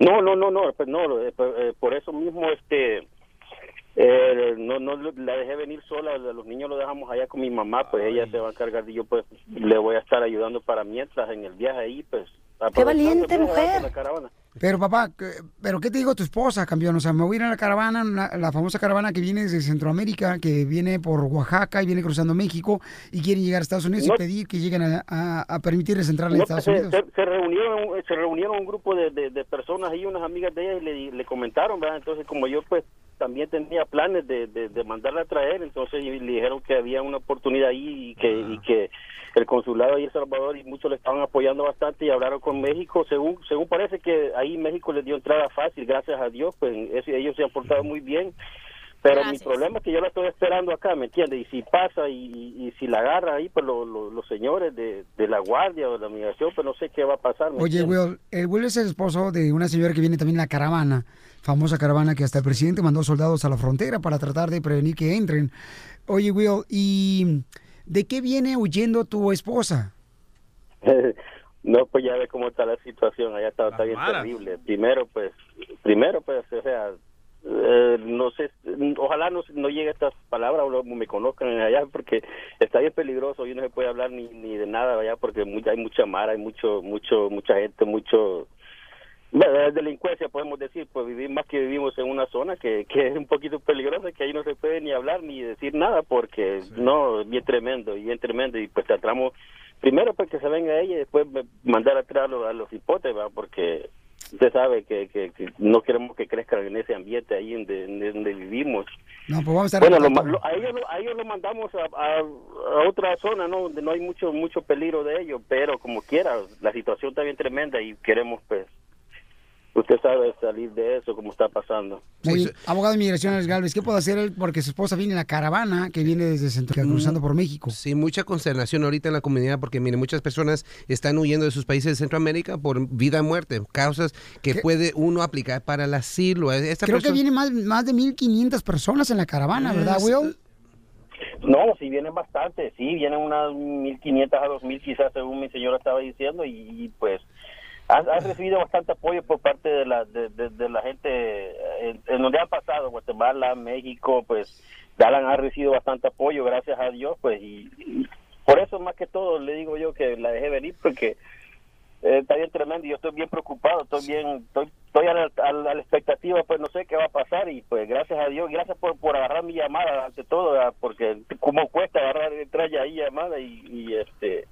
No, no, no, no, pues no, eh, pues, eh, por eso mismo, este, eh, no, no la dejé venir sola, los niños los dejamos allá con mi mamá, pues ella se va a encargar y yo pues le voy a estar ayudando para mientras en el viaje ahí, pues. aprovechando, valiente, pues, mujer. con la caravana. Pero papá, ¿qué- ¿pero qué te dijo tu esposa, campeón? O sea, me voy a ir a la caravana, la, la famosa caravana que viene desde Centroamérica, que viene por Oaxaca y viene cruzando México y quieren llegar a Estados Unidos No. y pedir que lleguen a, a- a permitirles entrar a No, Estados se, Unidos. se- se reunieron se reunieron un grupo de, de, de personas y unas amigas de ella y le, le comentaron, ¿verdad? Entonces, como yo pues también tenía planes de, de, de mandarla a traer, entonces y le dijeron que había una oportunidad ahí y que, y que el consulado de El Salvador y muchos le estaban apoyando bastante y hablaron con México. Según según parece que ahí México les dio entrada fácil, gracias a Dios, pues eso- ellos se han portado muy bien. Pero mi problema es que yo la estoy esperando acá, ¿me entiendes? Y si pasa y, y- y si la agarra ahí, pues lo- lo- los señores de, de la guardia o de la migración, pues no sé qué va a pasar. ¿me Oye? Will, el Will es el esposo de una señora que viene también en la caravana, famosa caravana que hasta el presidente mandó soldados a la frontera para tratar de prevenir que entren. Oye, Will, ¿y de qué viene huyendo tu esposa? no, pues ya ve cómo está la situación, allá está, está bien maras. terrible. Primero, pues, primero, pues, o sea, eh, no sé, ojalá no, no llegue a estas palabras o no me conozcan allá porque está bien peligroso y no se puede hablar ni, ni de nada allá porque mu- hay mucha mara, hay mucho, mucho, mucha gente, mucho es delincuencia podemos decir, pues vivir más que vivimos en una zona que, que es un poquito peligrosa, que ahí no se puede ni hablar ni decir nada porque no, bien tremendo, bien tremendo y pues tratamos primero pues que se venga ella y después mandar atrás a los, a los hipotes, ¿va? porque usted sabe que, que, que no queremos que crezcan en ese ambiente ahí donde, donde vivimos. No, pues vamos a Bueno, lo a, ellos, lo- a ellos lo mandamos a, a- a otra zona, ¿no? Donde no hay mucho mucho peligro de ellos, pero como quiera, la situación está bien tremenda y queremos, pues, usted sabe, salir de eso como está pasando. Bien. Abogado de Migración, Alex Galvez, ¿qué puede hacer él? Porque su esposa viene en la caravana que viene desde Centroamérica cruzando por México. Sí, mucha consternación ahorita en la comunidad porque, mire, muchas personas están huyendo de sus países de Centroamérica por vida o muerte, causas que puede uno aplicar para el asilo. Esta Creo que persona- viene más, más de 1.500 personas en la caravana, ¿verdad, Es- Will? No, sí vienen bastante, sí, vienen unas 1.500 a 2.000 quizás, según mi señora estaba diciendo, y, y, pues ha, ha recibido bastante apoyo por parte de la de, la gente eh, en, donde han pasado, Guatemala, México, pues Dallas ha recibido bastante apoyo, gracias a Dios, pues, y, por eso más que todo le digo yo que la dejé venir, porque eh, está bien tremendo y yo estoy bien preocupado, estoy bien, estoy, estoy a, la, a expectativa, pues no sé qué va a pasar y pues gracias a Dios, gracias por, por agarrar mi llamada ante todo, porque como cuesta agarrar, entrar ahí llamada y este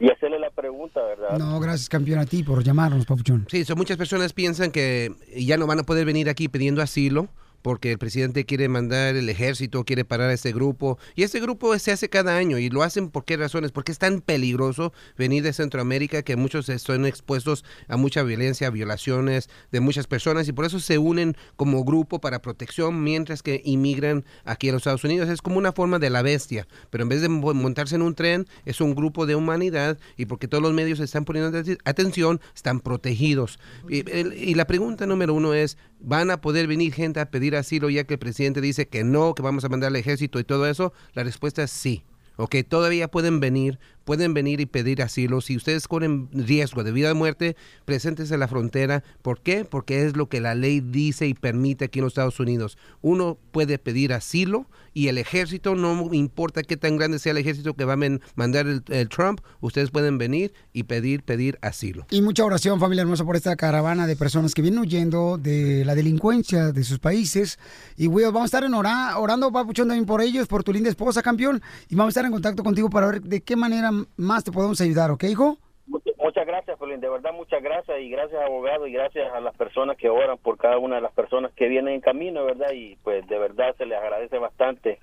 y hacerle la pregunta, ¿verdad? No, gracias, campeón, a ti por llamarnos, papuchón. Sí, so muchas personas piensan que ya no van a poder venir aquí pidiendo asilo porque el presidente quiere mandar el ejército, quiere parar a este grupo. Y este grupo se hace cada año y lo hacen por qué razones, porque es tan peligroso venir de Centroamérica que muchos están expuestos a mucha violencia, violaciones de muchas personas y por eso se unen como grupo para protección mientras que inmigran aquí a los Estados Unidos. Es como una forma de la bestia, pero en vez de mo- montarse en un tren, es un grupo de humanidad y porque todos los medios están poniendo atención, están protegidos. Y la pregunta número uno es, ¿Van a poder venir gente a pedir asilo ya que el presidente dice que no, que vamos a mandar al ejército y todo eso? La respuesta es sí. Ok, todavía pueden venir, pueden venir y pedir asilo. Si ustedes corren riesgo de vida o muerte, preséntense en la frontera. ¿Por qué? Porque es lo que la ley dice y permite aquí en los Estados Unidos. Uno puede pedir asilo y el ejército, no importa qué tan grande sea el ejército que va a mandar el, Trump, ustedes pueden venir y pedir, pedir asilo. Y mucha oración, familia hermosa, por esta caravana de personas que vienen huyendo de la delincuencia de sus países. Y, Will, vamos a estar en ora- orando, papuchón, también por ellos, por tu linda esposa, campeón. Y vamos a estar en contacto contigo para ver de qué manera más te podemos ayudar, ¿ok, hijo? Muchas gracias, Piolín. De verdad, muchas gracias. Y gracias, abogado, y gracias a las personas que oran por cada una de las personas que vienen en camino, ¿verdad? Y pues de verdad se les agradece bastante.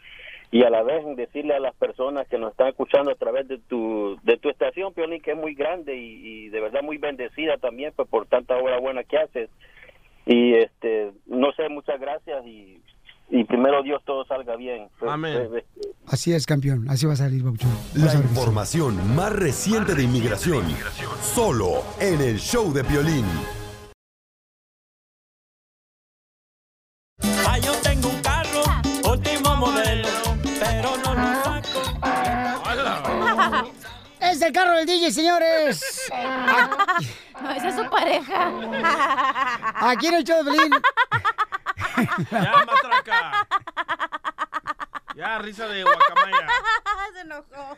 Y a la vez decirle a las personas que nos están escuchando a través de tu, de tu estación, Piolín, que es muy grande y, y de verdad muy bendecida también pues por tanta obra buena que haces. Y este, no sé, muchas gracias y, y primero Dios todo salga bien. Amén. Pues, Así es, campeón. Así va a salir, papuchón. La información más reciente de inmigración. Solo en el show de Piolín. Ah, yo tengo un carro, último modelo, pero no lo saco. Es el carro del DJ, señores. No, esa es su pareja. Aquí en el show de Pelín. Ya, matraca. Ya, risa de guacamaya. Se enojó.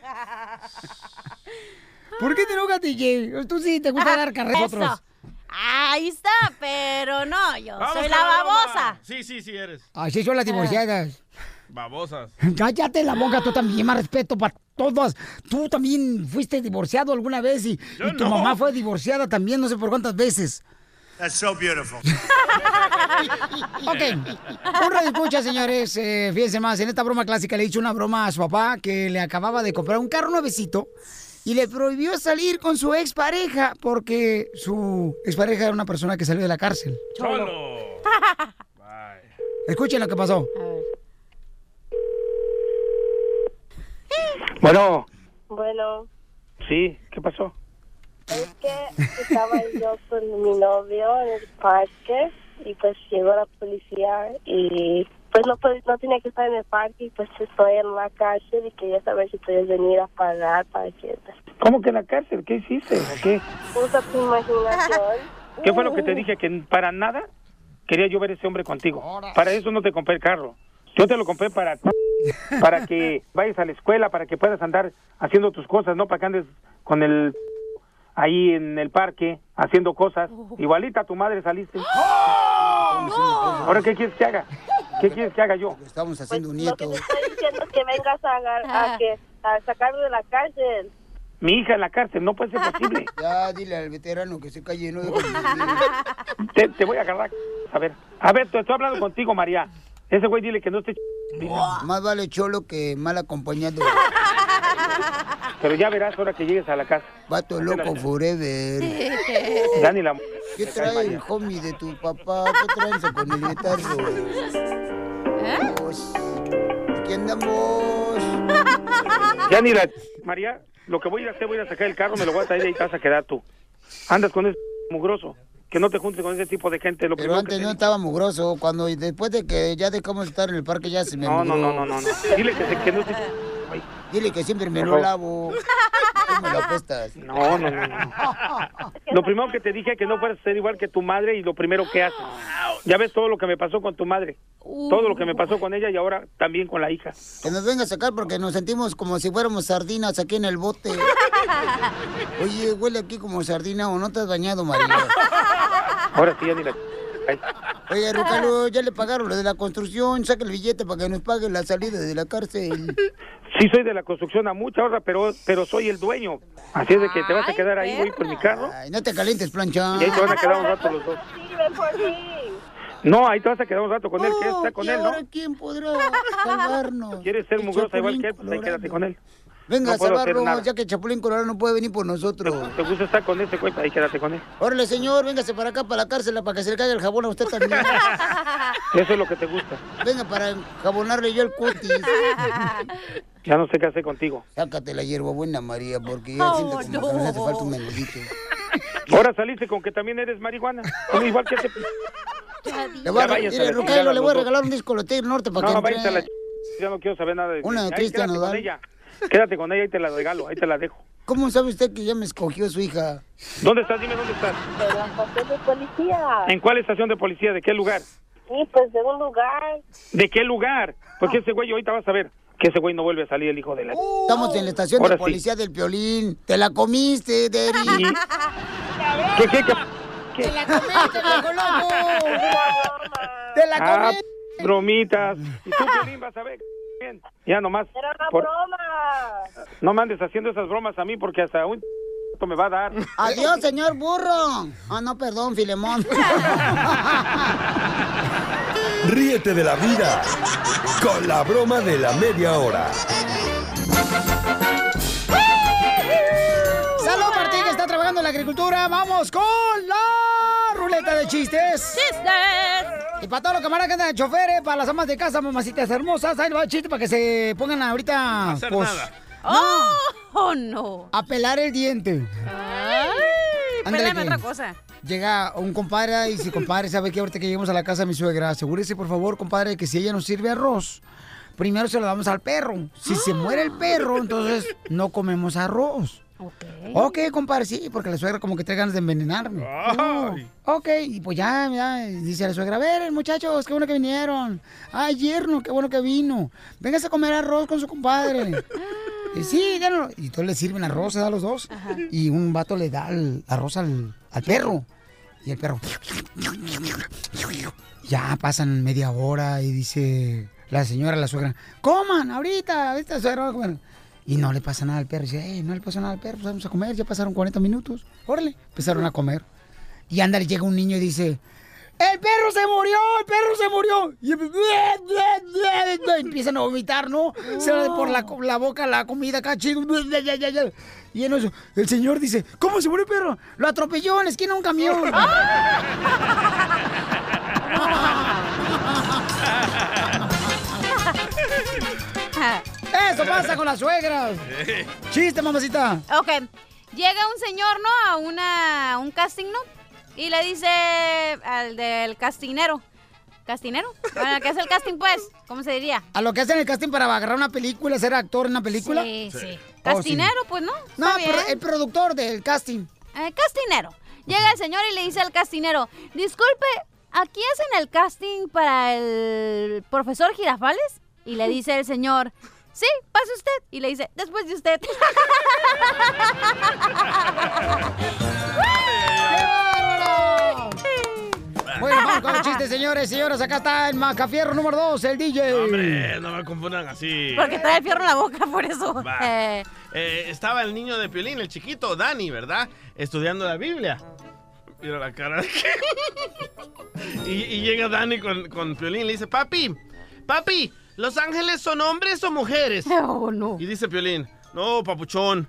¿Por qué te enojas, DJ? Tú sí te gusta dar carreras otros. Ahí está, pero no, yo Vamos soy la broma. babosa. Sí, sí, sí eres. Así son las divorciadas. Babosas. Cállate la boca, tú también, más respeto para todas. Tú también fuiste divorciado alguna vez y, tu no. mamá fue divorciada también, no sé por cuántas veces. That's so beautiful. Ok, un radio escucha, señores. Eh, fíjense más, en esta broma clásica le hizo una broma a su papá que le acababa de comprar un carro nuevecito y le prohibió salir con su expareja porque su expareja era una persona que salió de la cárcel. Cholo. Escuchen lo que pasó. Bueno, Bueno, sí, ¿qué pasó? Es que estaba yo con mi novio en el parque y pues llegó la policía y pues no pues, no tenía que estar en el parque y pues estoy en la cárcel y quería saber si puedes venir a pagar para que ¿Cómo que en la cárcel? ¿Qué hiciste? ¿O qué? usa tu imaginación. ¿Qué fue lo que te dije? Que para nada quería yo ver ese hombre contigo. Para eso no te compré el carro. Yo te lo compré para para que vayas a la escuela, para que puedas andar haciendo tus cosas, no para que andes con el ahí en el parque haciendo cosas. Igualita a tu madre saliste. Ahora, ¿qué quieres que haga? ¿Qué quieres que haga yo? Estamos haciendo un Lo que te estoy diciendo es que vengas a, agar- a que a sacarlo de la cárcel. Mi hija en la cárcel, no puede ser posible. Ya, dile al veterano que se calle, no Te, te voy a agarrar. A ver, a ver, te estoy hablando contigo, María. Ese güey dile que no esté... Más vale cholo que mal acompañado. Pero ya verás ahora que llegues a la casa. Vato loco forever. Ya ni la... ¿Qué trae el homie de tu papá? ¿Qué traes con el guitarro? Pues, Aquí andamos. Ya ni la... María, lo que voy a ir a hacer, voy a ir a sacar el carro, me lo voy a traer y te vas a quedar tú. Andas con ese mugroso. Que no te juntes con ese tipo de gente. Lo Pero antes que no te- estaba mugroso. Cuando después de que ya dejamos de estar en el parque ya se me No, no, mugró. no, no, no, no. Dile que, se, que no se... Dile que siempre me lo lavo. Me lo apestas. No, no, no, no. Lo primero que te dije que no fueras a ser igual que tu madre y lo primero que haces. Ya ves todo lo que me pasó con tu madre. Todo lo que me pasó con ella y ahora también con la hija. Que nos venga a sacar porque nos sentimos como si fuéramos sardinas aquí en el bote. Oye, huele aquí como sardina o no te has bañado, María. Ahora sí, ya ni la... Oye, Ricardo, ya le pagaron lo de la construcción. Saca el billete para que nos pague la salida de la cárcel. Sí soy de la construcción a mucha hora, pero, pero soy el dueño. Así es de que te vas a quedar ahí, güey, por mi carro. Ay, no te calientes, plancha. Y ahí te van a quedar un rato los dos. No, ahí te vas a quedar un rato con él. ¿Quieres estar con ¿Y él, no? ahora quién podrá salvarnos? ¿Quieres ser mugrosa igual que él? Pues ahí quédate con él. Venga No nada. ya que Chapulín Colorado no puede venir por nosotros. ¿Te gusta estar con ese güey? Ahí quédate con él. Órale, señor, véngase para acá, para la cárcel, para que se le caiga el jabón a usted también. Eso es lo que te gusta. Venga, para jabonarle yo el cutis. Ya no sé qué hacer contigo. Sácate la hierbabuena, María, porque ya siento como que nos hace falta un menudito. Ahora saliste con que también eres marihuana. Como igual que ese... Le voy a, mire, la Rucailo, le voy a regalar un disco de Norte para No, que la entre. ch... Ya no quiero saber nada de Una de Cristian Nodal. Quédate con ella y te la regalo, ahí te la dejo. ¿Cómo sabe usted que ya me escogió su hija? ¿Dónde estás? Dime dónde estás. En la estación de policía. ¿En cuál estación de policía? ¿De qué lugar? Sí, pues de un lugar. ¿De qué lugar? Porque ese güey ahorita vas a ver que ese güey no vuelve a salir el hijo de la... Estamos en la estación Ahora de sí. policía del Piolín. Te la comiste, Derry. ¿Qué, qué, qué? Te la comiste, loco. Te la Ah, comiste. bromitas. Y tú, Piolín, vas a ver. Bien. Ya nomás. Era una por- broma. No me andes haciendo esas bromas a mí porque hasta un me va a dar. Adiós, señor burro. Ah, no, perdón, Filemón. Ríete de la vida con la broma de la media hora. Salud, Martín, que está trabajando en la agricultura. Vamos con la ruleta de chistes. ¡Chistes! Y para todos los camaradas que andan de choferes, para las amas de casa, mamacitas hermosas, ahí va el chiste para que se pongan ahorita. hacer pues, nada. No. ¡Oh, no! A pelar el diente. ¡Ay! Ándale, otra cosa. Llega un compadre y si compadre sabe que ahorita que lleguemos a la casa de mi suegra, asegúrese por favor, compadre, que si ella nos sirve arroz, primero se lo damos al perro. Si se muere el perro, entonces no comemos arroz. Ok, compadre, sí, porque la suegra como que trae ganas de envenenarme. Ay. Oh, ok, y pues ya, ya, dice la suegra, a ver, muchachos, qué bueno que vinieron. Ay, yerno, qué bueno que vino. Véngase a comer arroz con su compadre. Y sí, ya no. Y entonces le sirven arroz a los dos. Y un vato le da el arroz al, al perro. Y el perro. Ya pasan media hora y dice la señora, la suegra, coman ahorita, ahorita suegra comer". Y no le pasa nada al perro. Dice, "Ey, no le pasa nada al perro, pues vamos a comer, ya pasaron 40 minutos. Órale, empezaron a comer. Y anda, llega un niño y dice, ¡El perro se murió! ¡El perro se murió! Y empiezan a vomitar, ¿no? Se va por la, la boca la comida acá. Y en eso, el señor dice, ¿cómo se murió el perro? Lo atropelló en la esquina un camión. Eso pasa con las suegras. Chiste, mamacita. Ok. Llega un señor, ¿no? A una, un casting, ¿no? Y le dice al del castinero. ¿Castinero? Bueno, ¿qué es el casting, pues? ¿Cómo se diría? A lo que hacen el casting para agarrar una película, ser actor en una película. Sí, sí. Oh, Castinero, pues, ¿no? No, pero el productor del casting. Eh, castinero. Llega el señor y le dice al castinero, disculpe, ¿aquí hacen el casting para el profesor Girafales? Y le dice el señor, sí, pase usted. Y le dice, después de usted. Bueno, vamos con los chistes, señores, señoras. Acá está el macafierro número 2, el DJ. Hombre, no me confundan así. Porque trae el fierro en la boca, por eso. Eh, Eh, estaba el niño de Piolín, el chiquito, Dani, ¿verdad? Estudiando la Biblia. Mira la cara de que... y, y llega Dani con, con Piolín y le dice, papi, papi, ¿los ángeles son hombres o mujeres? Oh, no. Y dice Piolín, no, papuchón,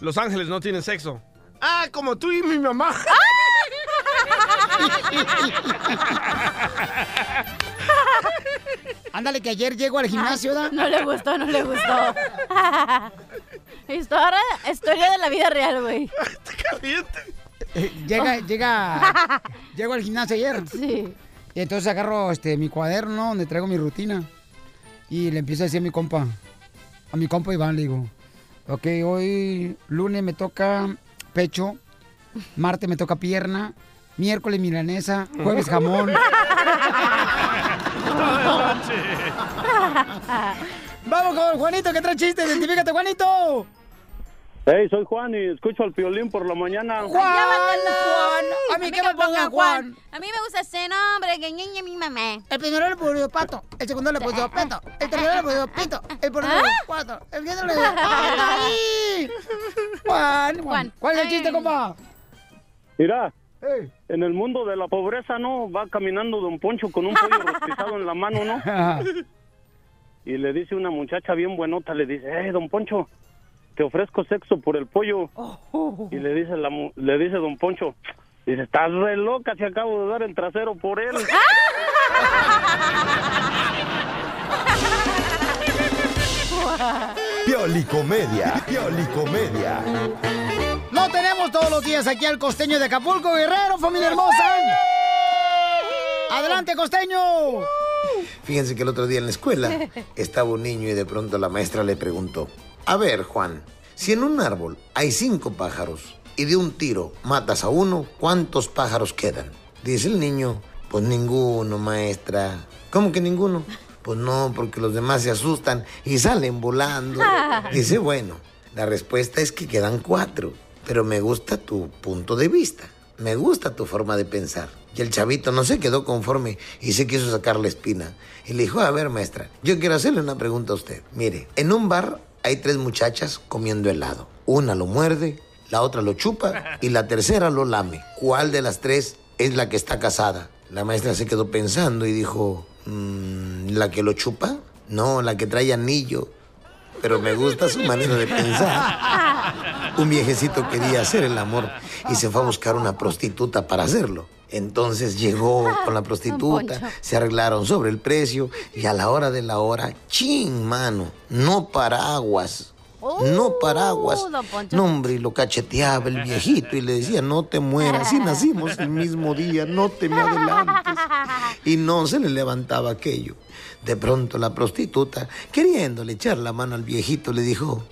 los ángeles no tienen sexo. Ah, como tú y mi mamá. Ándale, que ayer llego al gimnasio, ¿da? no le gustó, no le gustó. historia, historia de la vida real, güey. Eh, llega, llega, llego al gimnasio ayer. Sí. Y entonces agarro este, mi cuaderno, ¿no? donde traigo mi rutina. Y le empiezo a decir a mi compa, a mi compa Iván, le digo, ok, hoy lunes me toca pecho, martes me toca pierna, miércoles milanesa, jueves jamón. Vamos con Juanito, que trae chiste, identifícate, Juanito. Hey, soy Juan y escucho al piolín por la mañana. Juan, Juan, a mí que me pongan Juan. A mí me gusta ese nombre, que ñeñe mi mamá. El primero le puso pato, el segundo le puso peto, el tercero le puso pito, el cuarto le puso cuatro, el quinto le puso ¡Pato ahí! Juan, Juan. ¿Cuál es el chiste, compa? Mira, en el mundo de la pobreza, ¿no? Va caminando Don Poncho con un pollo rostizado en la mano, ¿no? Y le dice una muchacha bien buenota, le dice, hey, Don Poncho, te ofrezco sexo por el pollo. Y le dice, la, le dice Don Poncho, dice, estás re loca, si acabo de dar el trasero por él. Piolicomedia. Piolicomedia. Lo tenemos todos los días aquí al costeño de Acapulco, Guerrero, familia hermosa. Adelante, costeño. Fíjense que el otro día en la escuela estaba un niño y de pronto la maestra le preguntó, a ver Juan, si en un árbol hay cinco pájaros y de un tiro matas a uno, ¿cuántos pájaros quedan? Dice el niño, pues ninguno, maestra. ¿Cómo que ninguno? Pues no, porque los demás se asustan y salen volando. Dice, bueno, la respuesta es que quedan cuatro, pero me gusta tu punto de vista. Me gusta tu forma de pensar. Y el chavito no se quedó conforme y se quiso sacar la espina. Y le dijo, a ver maestra, yo quiero hacerle una pregunta a usted. Mire, en un bar hay tres muchachas comiendo helado. Una lo muerde, la otra lo chupa y la tercera lo lame. ¿Cuál de las tres es la que está casada? La maestra se quedó pensando y dijo, "Mm, ¿la que lo chupa? No, la que trae anillo. Pero me gusta su manera de pensar. Un viejecito quería hacer el amor y se fue a buscar una prostituta para hacerlo. Entonces llegó con la prostituta, se arreglaron sobre el precio y a la hora de la hora, chin, mano, no paraguas. No paraguas. No, hombre, y lo cacheteaba el viejito y le decía, no te mueras, si nacimos el mismo día, no te me adelantes. Y no se le levantaba aquello. De pronto la prostituta, queriéndole echar la mano al viejito, le dijo,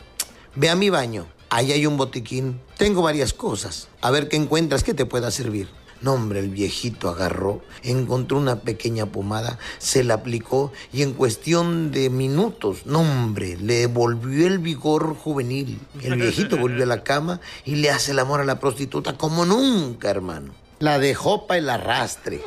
ve a mi baño, ahí hay un botiquín, tengo varias cosas, a ver qué encuentras que te pueda servir. No, hombre, el viejito agarró, encontró una pequeña pomada, se la aplicó y en cuestión de minutos, no, hombre, le volvió el vigor juvenil. El viejito volvió a la cama y le hace el amor a la prostituta como nunca, hermano. La dejó para el arrastre.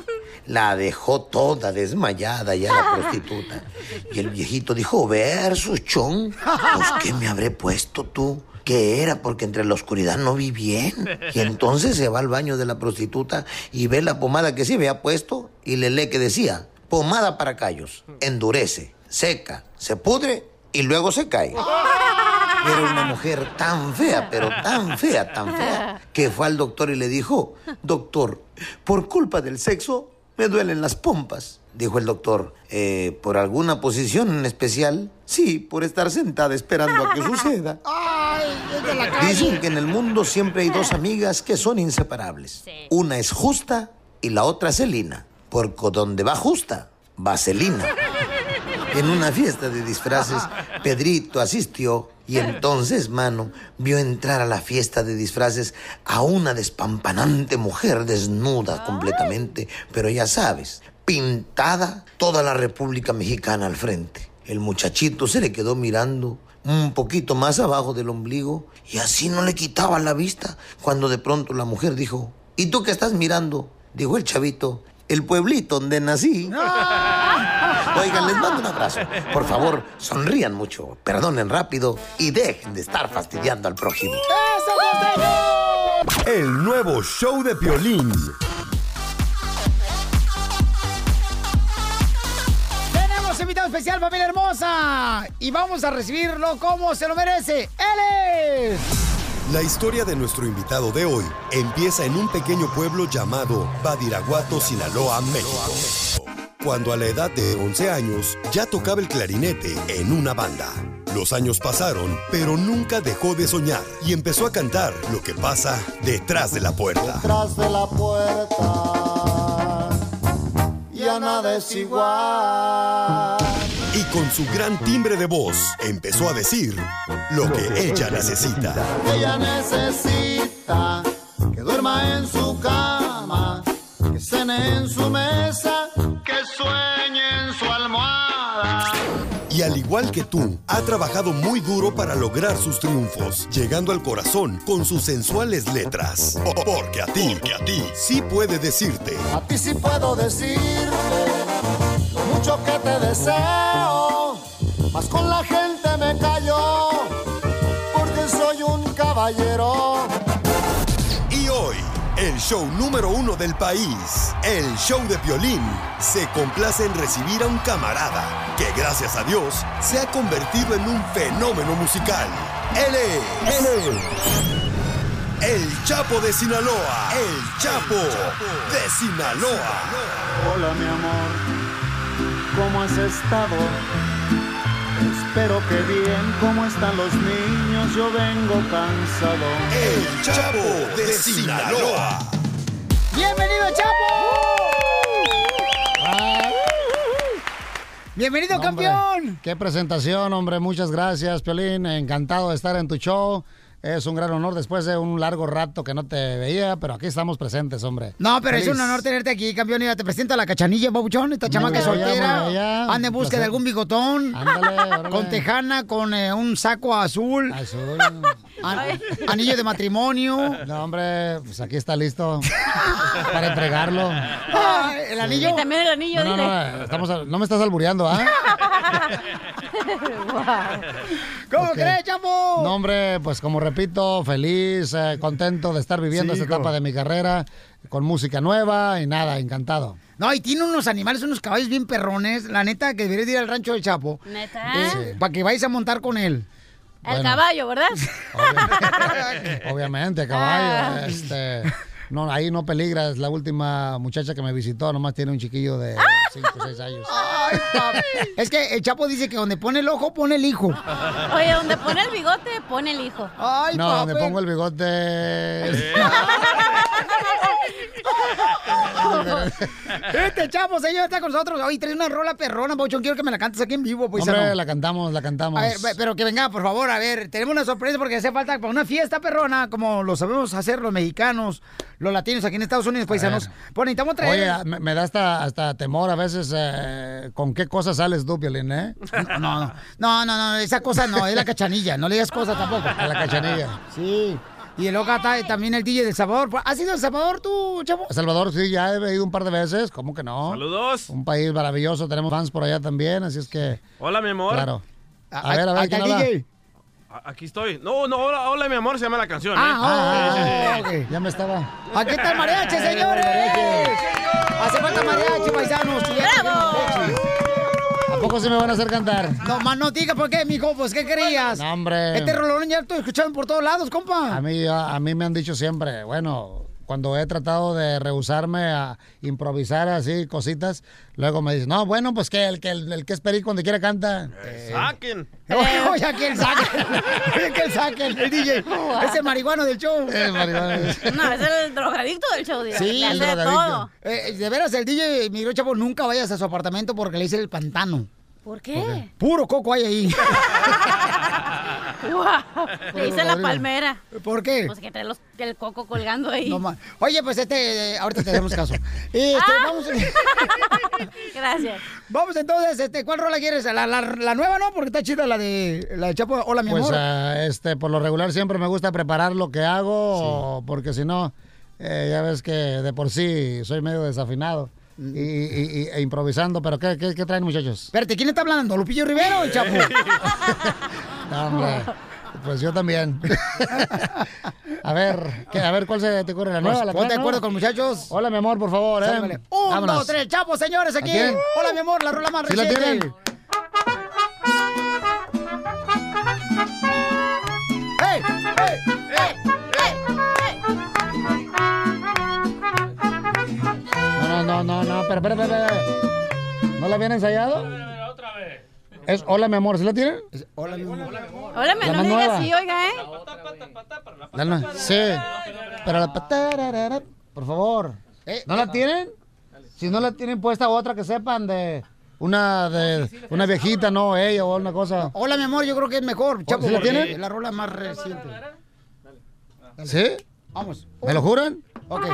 La dejó toda desmayada ya la prostituta. Y el viejito dijo, versus, chon, pues ¿qué me habré puesto tú? ¿Qué era? Porque entre la oscuridad no vi bien. Y entonces se va al baño de la prostituta y ve la pomada que se había puesto y le lee que decía, pomada para callos, endurece, seca, se pudre y luego se cae. Era una mujer tan fea, pero tan fea, tan fea, que fue al doctor y le dijo, doctor, por culpa del sexo me duelen las pompas. Dijo el doctor, "Eh, ¿por alguna posición en especial? Sí, por estar sentada esperando a que suceda. Dicen que en el mundo siempre hay dos amigas que son inseparables. Una es justa y la otra Celina. Porque donde va justa, va Celina. En una fiesta de disfraces, Pedrito asistió y entonces, mano, vio entrar a la fiesta de disfraces a una despampanante mujer desnuda completamente, pero ya sabes, pintada toda la República Mexicana al frente. El muchachito se le quedó mirando un poquito más abajo del ombligo y así no le quitaba la vista cuando de pronto la mujer dijo, ¿y tú qué estás mirando? Dijo el chavito, el pueblito donde nací. Oigan, les mando un abrazo. Por favor, sonrían mucho, perdonen rápido y dejen de estar fastidiando al prójimo. El nuevo show de Piolín. Especial, familia hermosa. Y vamos a recibirlo como se lo merece. Él es... La historia de nuestro invitado de hoy empieza en un pequeño pueblo llamado Badiraguato, Sinaloa, México. Cuando a la edad de 11 años ya tocaba el clarinete en una banda. Los años pasaron, pero nunca dejó de soñar y empezó a cantar lo que pasa detrás de la puerta. Detrás de la puerta ya nada es igual. Con su gran timbre de voz empezó a decir lo que ella necesita. Ella necesita que duerma en su cama, que cene en su mesa, que sueñe en su almohada. Y al igual que tú, ha trabajado muy duro para lograr sus triunfos, llegando al corazón con sus sensuales letras. Porque a ti, porque a ti, sí puede decirte. A ti sí puedo decirte lo mucho que te deseo, mas con la gente me callo, porque soy un caballero. Y hoy, el show número uno del país, el show de Piolín, se complace en recibir a un camarada que gracias a Dios se ha convertido en un fenómeno musical. Él es... Él es el Chapo de Sinaloa. El Chapo de Sinaloa. Hola mi amor, ¿cómo has estado? Espero que bien, ¿cómo están los niños? Yo vengo cansado. El Chavo de Sinaloa. ¡Bienvenido, Chapo! ¡Bienvenido, campeón! ¡Qué presentación, hombre! Muchas gracias, Piolín. Encantado de estar en tu show. Es un gran honor después de un largo rato que no te veía, pero aquí estamos presentes, hombre. No, pero es un honor tenerte aquí, campeón. Mira, te presento a la cachanilla, babuchón. Esta chamaca soltera. Anda en busca de algún bigotón. Con tejana, con eh, un saco azul. Azul. An- anillo de matrimonio. No, hombre, pues aquí está listo para entregarlo. Ah, el anillo. Y también el anillo, No, no, dile. no, estamos, no me estás albureando, ¿ah? ¿Cómo Ok. crees, chapo? No, hombre, pues como repito, feliz, eh, contento de estar viviendo Sí, esta hijo. etapa de mi carrera con música nueva y nada, encantado. No, y tiene unos animales, unos caballos bien perrones. La neta, que deberías ir al rancho del Chapo. ¿Neta? Para que vayas a montar con él. El Bueno. caballo, ¿verdad? Obviamente, caballo. Este, no, ahí no peligra. Es la última muchacha que me visitó, nomás tiene un chiquillo de 5 o 6 años. Ay, papi. Es que el Chapo dice que donde pone el ojo, pone el hijo. Oye, donde pone el bigote, pone el hijo. Ay, No, donde pongo el bigote. Este Chapo, señor, está con nosotros. Oye, trae una rola perrona, Pauchón. Quiero que me la cantes aquí en vivo, pues. Hombre, la cantamos, la cantamos. A ver, ve- pero que venga, por favor, a ver, tenemos una sorpresa porque hace falta para una fiesta perrona, como lo sabemos hacer los mexicanos, los latinos aquí en Estados Unidos, paisanos. Pues necesitamos traer... Oye, me, me da hasta, hasta temor a veces eh, con qué cosas sales tú, Piolín, ¿eh? No, no, no, no, no, esa cosa no, es la cachanilla, no le digas cosas tampoco. A la cachanilla. Sí. Y luego está también el DJ del Salvador. ¿Has ido al Salvador tú, chavo? A Salvador, sí, ya he ido un par de veces, ¿cómo que no? Saludos. Un país maravilloso, tenemos fans por allá también, así es que... Hola, mi amor. Claro. A ver, a ver, ¿quién habla? A- Aquí estoy. No, no, hola, hola, mi amor, se llama la canción. ¿eh? Ah, oh, ok. Ya me estaba... Aquí está el mariachi, señores. Hace falta mariachi, paisanos. ¿A poco se me van a hacer cantar? No, más no diga por qué, mijo, pues, ¿qué querías? No, hombre. Este rolón ya lo escuchando por todos lados, compa. A mí, a, a mí me han dicho siempre, bueno, cuando he tratado de rehusarme a improvisar así cositas, luego me dicen, no, bueno, pues que el que, el, el que es perico donde quiera canta. Saquen. Oye, oye, aquí el saque. Oye, que el saque, el DJ. Es el marihuano del show. El marihuano. No, es el drogadicto del show, diga. Sí, el de drogadicto. todo. Eh, de veras, el DJ, mi chavo, nunca vayas a su apartamento porque le dice el pantano. ¿Por qué? Puro coco hay ahí. Guau. Le hice la palmera. ¿Por qué? Pues que trae los- el coco colgando ahí. No Oye, pues este, eh, ahorita te damos caso. Este, Ah. vamos, Gracias. vamos entonces, este, ¿cuál rola quieres? La, la, la nueva, ¿no? Porque está chida la de la de Chapo. Hola, mi Pues amor. ah, este, por lo regular siempre me gusta preparar lo que hago, porque si no, eh, ya ves que de por sí soy medio desafinado. Y, y- y- e improvisando, pero ¿qué, qué, qué traen muchachos? Espérate, ¿quién está hablando? ¿Lupillo Rivero o el Chapo? No, hombre, pues yo también. a ver, ¿qué? a ver cuál se te ocurre la nueva. Pues, la ponte nueva, de acuerdo con muchachos. Hola, mi amor, por favor, Sálvale. ¿eh? Un, Vámonos. dos, tres, Chapo, señores, aquí. Hola, mi amor, la rola más ¿Sí la reciente. tienen? No, no, no, pero, espera, espera, espera. ¿No la habían ensayado? Es Hola, mi amor, ¿sí la tienen? Hola, mi amor. Hola, me La no más diga nueva. así, oiga, ¿eh? La nue- Sí, pero la patararara, por favor. Eh, ¿No la tienen? Si no la tienen puesta otra que sepan de una de una viejita, no ella o una cosa. Hola, mi amor, yo creo que es mejor, Chapo. ¿Sí la tienen? Es la rola más reciente. ¿Sí? Vamos. ¿Me lo juran? Ok.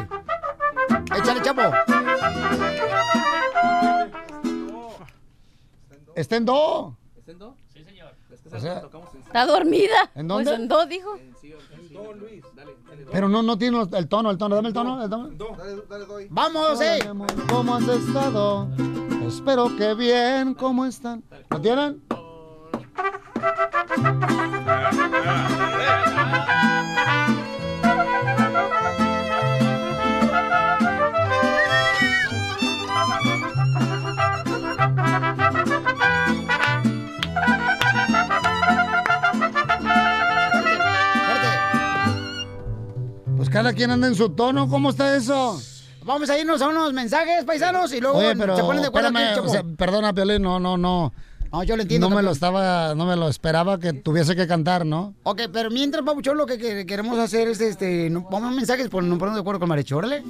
Échale, Chapo. Está en do. ¿Está en do? Sí, señor. Es que O sea, Está dormida. ¿En dónde? Pues en dos, dijo. Pero no, no tiene el tono, el tono. Dame el tono. el tono. Vamos, Hola, eh. mi amor, ¿Cómo has estado? Espero que bien. ¿Cómo están? ¿Lo tienen? Cada quien anda en su tono. ¿Cómo está eso? Vamos a irnos a unos mensajes, paisanos, y luego Oye, pero se ponen de acuerdo aquí, espérame, Chapo. o sea, perdona, Piolín, no, no, no. No, yo lo entiendo. No me lo estaba, no me lo esperaba que tuviese que cantar, ¿no? Ok, pero mientras, Pabuchón, lo que, que- queremos hacer es, este, no, vamos a mensajes, pues nos ponemos de acuerdo con Maricho, órale.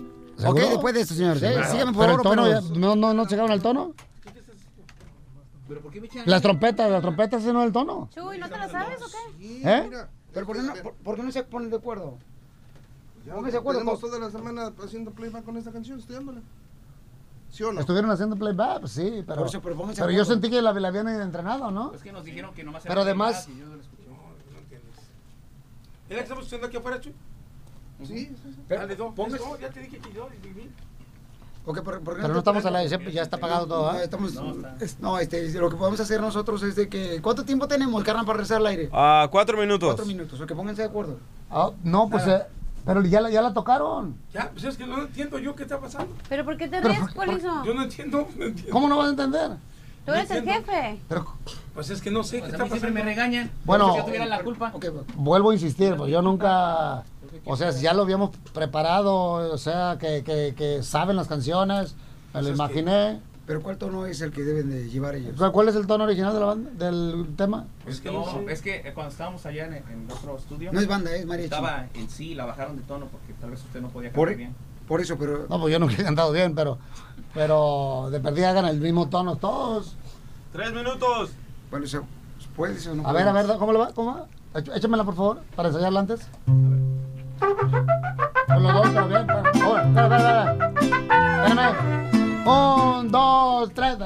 Ok, después de esto, señores, ¿eh? Claro. Síganme por Pero favor, el tono, pero- ya- no, no, no llegaron al tono. Las trompetas, las trompetas, ese no es el tono. Chuy, ¿no te la sabes o qué? ¿Eh? ¿Pero por qué, no, por, por qué no se ponen de acuerdo? Ya, Pónganse de acuerdo. Tenemos toda la semana haciendo playback con esta canción, estudiándola. ¿Sí o no? Estuvieron haciendo playback, pues sí, pero, Por eso, pero pero yo acuerdo. sentí que la, la habían entrenado, ¿no? Es que nos dijeron que nomás Pero además, ¿Es la que estamos haciendo aquí afuera, Chuy? Sí, sí, sí. Dale, dos. póngase- No, ya te dije que yo. y- y- Ok, por- por qué pero no te estamos al aire, siempre ya está pagado todo, No, ¿ah? estamos, es- no, este, lo que podemos hacer nosotros es de que... ¿Cuánto tiempo tenemos, carnal, para rezar al aire? Ah, cuatro minutos. Cuatro minutos, o que pónganse de acuerdo. Ah, no, pues, eh, pero ya, la- ya la tocaron. Ya, pues es que no entiendo yo qué está pasando. ¿Pero por qué te Pero ríes, Polizo? Yo no entiendo, no entiendo. ¿Cómo no vas a entender? Tú eres el jefe. Pues es que no sé qué Pues está mí siempre pasando. me regañan. Bueno, Como si yo tuviera la culpa. Vuelvo a insistir, pues yo nunca, o sea, ya lo habíamos preparado, o sea, que, que, que saben las canciones, me lo imaginé. ¿Pero cuál tono es el que deben de llevar ellos? ¿Cuál- ¿Cuál es el tono original de la banda, del tema? Es que, no, es que eh, cuando estábamos allá en, en otro estudio. No es banda, es mariachi. Estaba en sí, la bajaron de tono porque tal vez usted no podía Por, cantar bien. por eso, pero... No, pues yo nunca he cantado bien, pero, pero de perdida hagan el mismo tono todos. Tres minutos. Bueno, ¿se puede o no A ver, a ver, ¿cómo le va? ¿Cómo va? Éch- Échamela, por favor, para ensayarla antes. Con los dos, pero bien. Ahora, espera, espera, espera. Espérame. Un, dos, tres.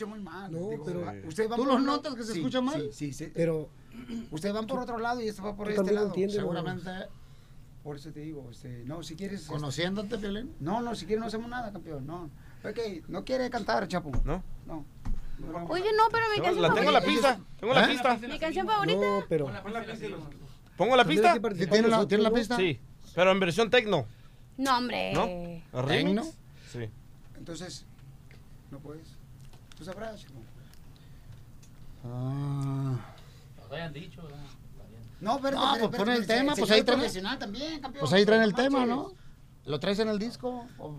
Escucha muy mal. No, pero- Ustedes van ¿Tú por los notas que se Sí, escucha mal? Sí, sí, sí. Pero- Ustedes van por otro lado y esto va por este lado. entiendes, ¿no? Seguramente. Por eso te digo, este, no, si quieres... este- ¿Conociéndote, Piolín? No, no, si quieres no hacemos nada, campeón, no. Ok, no quiere cantar, Chapo. ¿No? No. Oye, no, pero mi Tengo- canción la tengo la pista, tengo la ¿Eh? pista. Mi canción favorita. No, pero... ¿Pongo la pista? ¿Tiene la, ¿Tiene la pista? Sí, pero en versión tecno, No, hombre. ¿no? ¿Tecno? Sí. Entonces, no puedes. Tú sabrás. Ah. Nos hayan dicho. ¿verdad? No, pero No, pues pon el tema, pues ahí traen, profesional también, campeón. pues ahí traen el tema. ¿no? ¿Lo traes en el disco? ¿O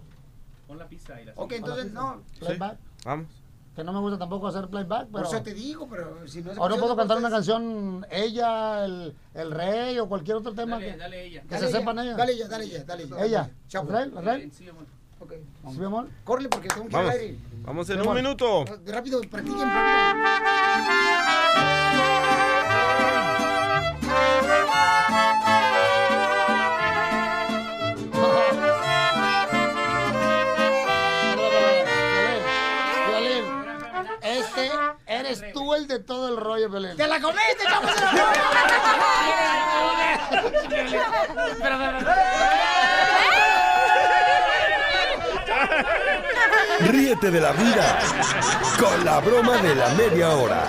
Pon la pista y la Ok, entonces no. playback? Vamos. Que no me gusta tampoco hacer playback, Por pero... eso te digo, pero si no se ¿O no puedo cantar una canción, ella, el, el rey o cualquier otro tema Dale, que, dale ella. que Dale se ella, sepan ellas? Dale ella, dale ella, dale ella. Ella. Chapo. ¿La trae? ¿La trae? Sí, amor. Ok. ¿Sí, mi amor? Corre porque tengo que Vamos. aire. Vamos en un minuto. Rápido, practiquen, este eres tú el de todo el rollo, Violín. ¡Te la comiste, chavo! ¡Se la Ríete de la vida con la broma de la media hora.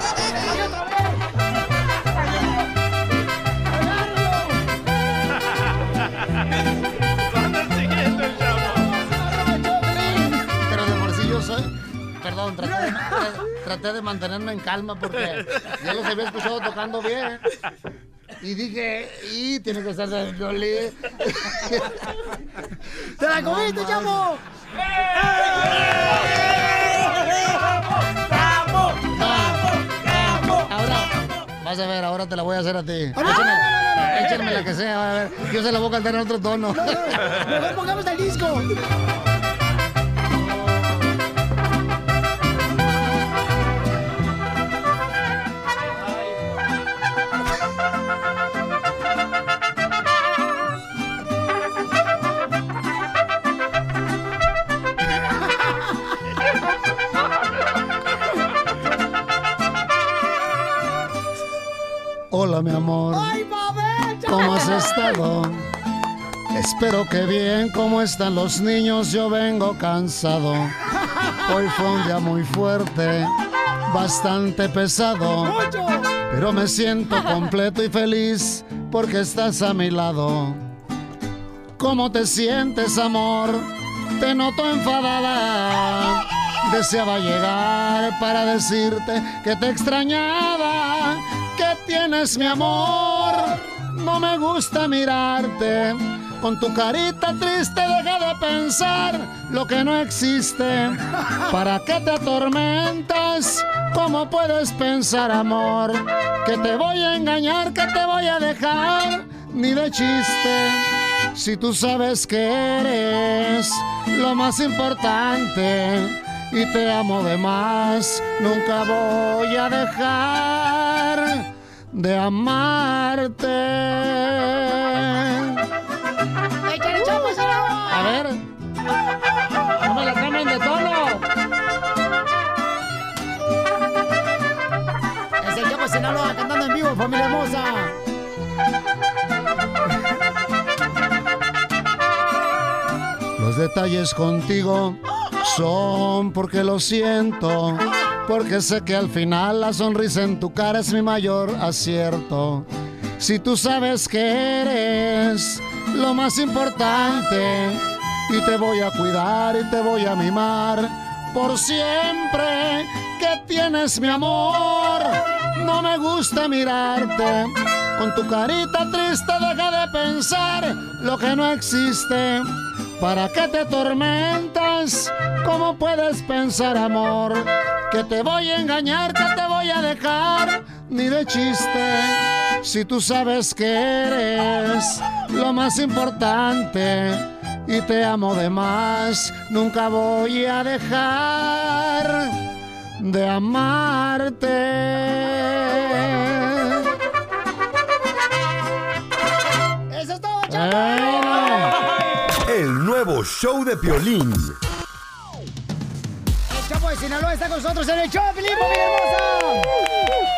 Pero de por sí yo soy... Perdón, traté de, tra- traté de mantenerme en calma porque ya los había escuchado tocando bien. Y dije, y tiene que ser de violín. ¡Te la comiste! Ahora, vas a ver, ahora te la voy a hacer a ti. Échame, échame la que sea, a ver. Yo se la voy a cantar en otro tono. Mejor pongamos el disco. Hola, mi amor. ¿Cómo has estado? Espero que bien. ¿Cómo están los niños? Yo vengo cansado. Hoy fue un día muy fuerte, bastante pesado. Pero me siento completo y feliz porque estás a mi lado. ¿Cómo te sientes, amor? Te noto enfadada. Deseaba llegar para decirte que te extrañaba. ¿Qué tienes, mi amor? No me gusta mirarte. Con tu carita triste deja de pensar lo que no existe. ¿Para qué te atormentas? ¿Cómo puedes pensar, amor? Que te voy a engañar, que te voy a dejar, ni de chiste. Si tú sabes que eres lo más importante y te amo de más, nunca voy a dejar de amarte. ¡Échale, chavo, A ver, no me la cambien de tono. Es el Chapo Sinaloa cantando en vivo, familia hermosa. Los detalles contigo son porque lo siento, porque sé que al final la sonrisa en tu cara es mi mayor acierto. Si tú sabes que eres lo más importante y te voy a cuidar y te voy a mimar por siempre que tienes mi amor. No me gusta mirarte con tu carita triste, deja de pensar lo que no existe. ¿Para qué te tormentas? ¿Cómo puedes pensar, amor? Que te voy a engañar, que te voy a dejar, ni de chiste. Si tú sabes que eres lo más importante y te amo de más, nunca voy a dejar de amarte. Nuevo show de Piolín. El Chapo de Sinaloa está con nosotros en el show, Felipe, familia hermosa.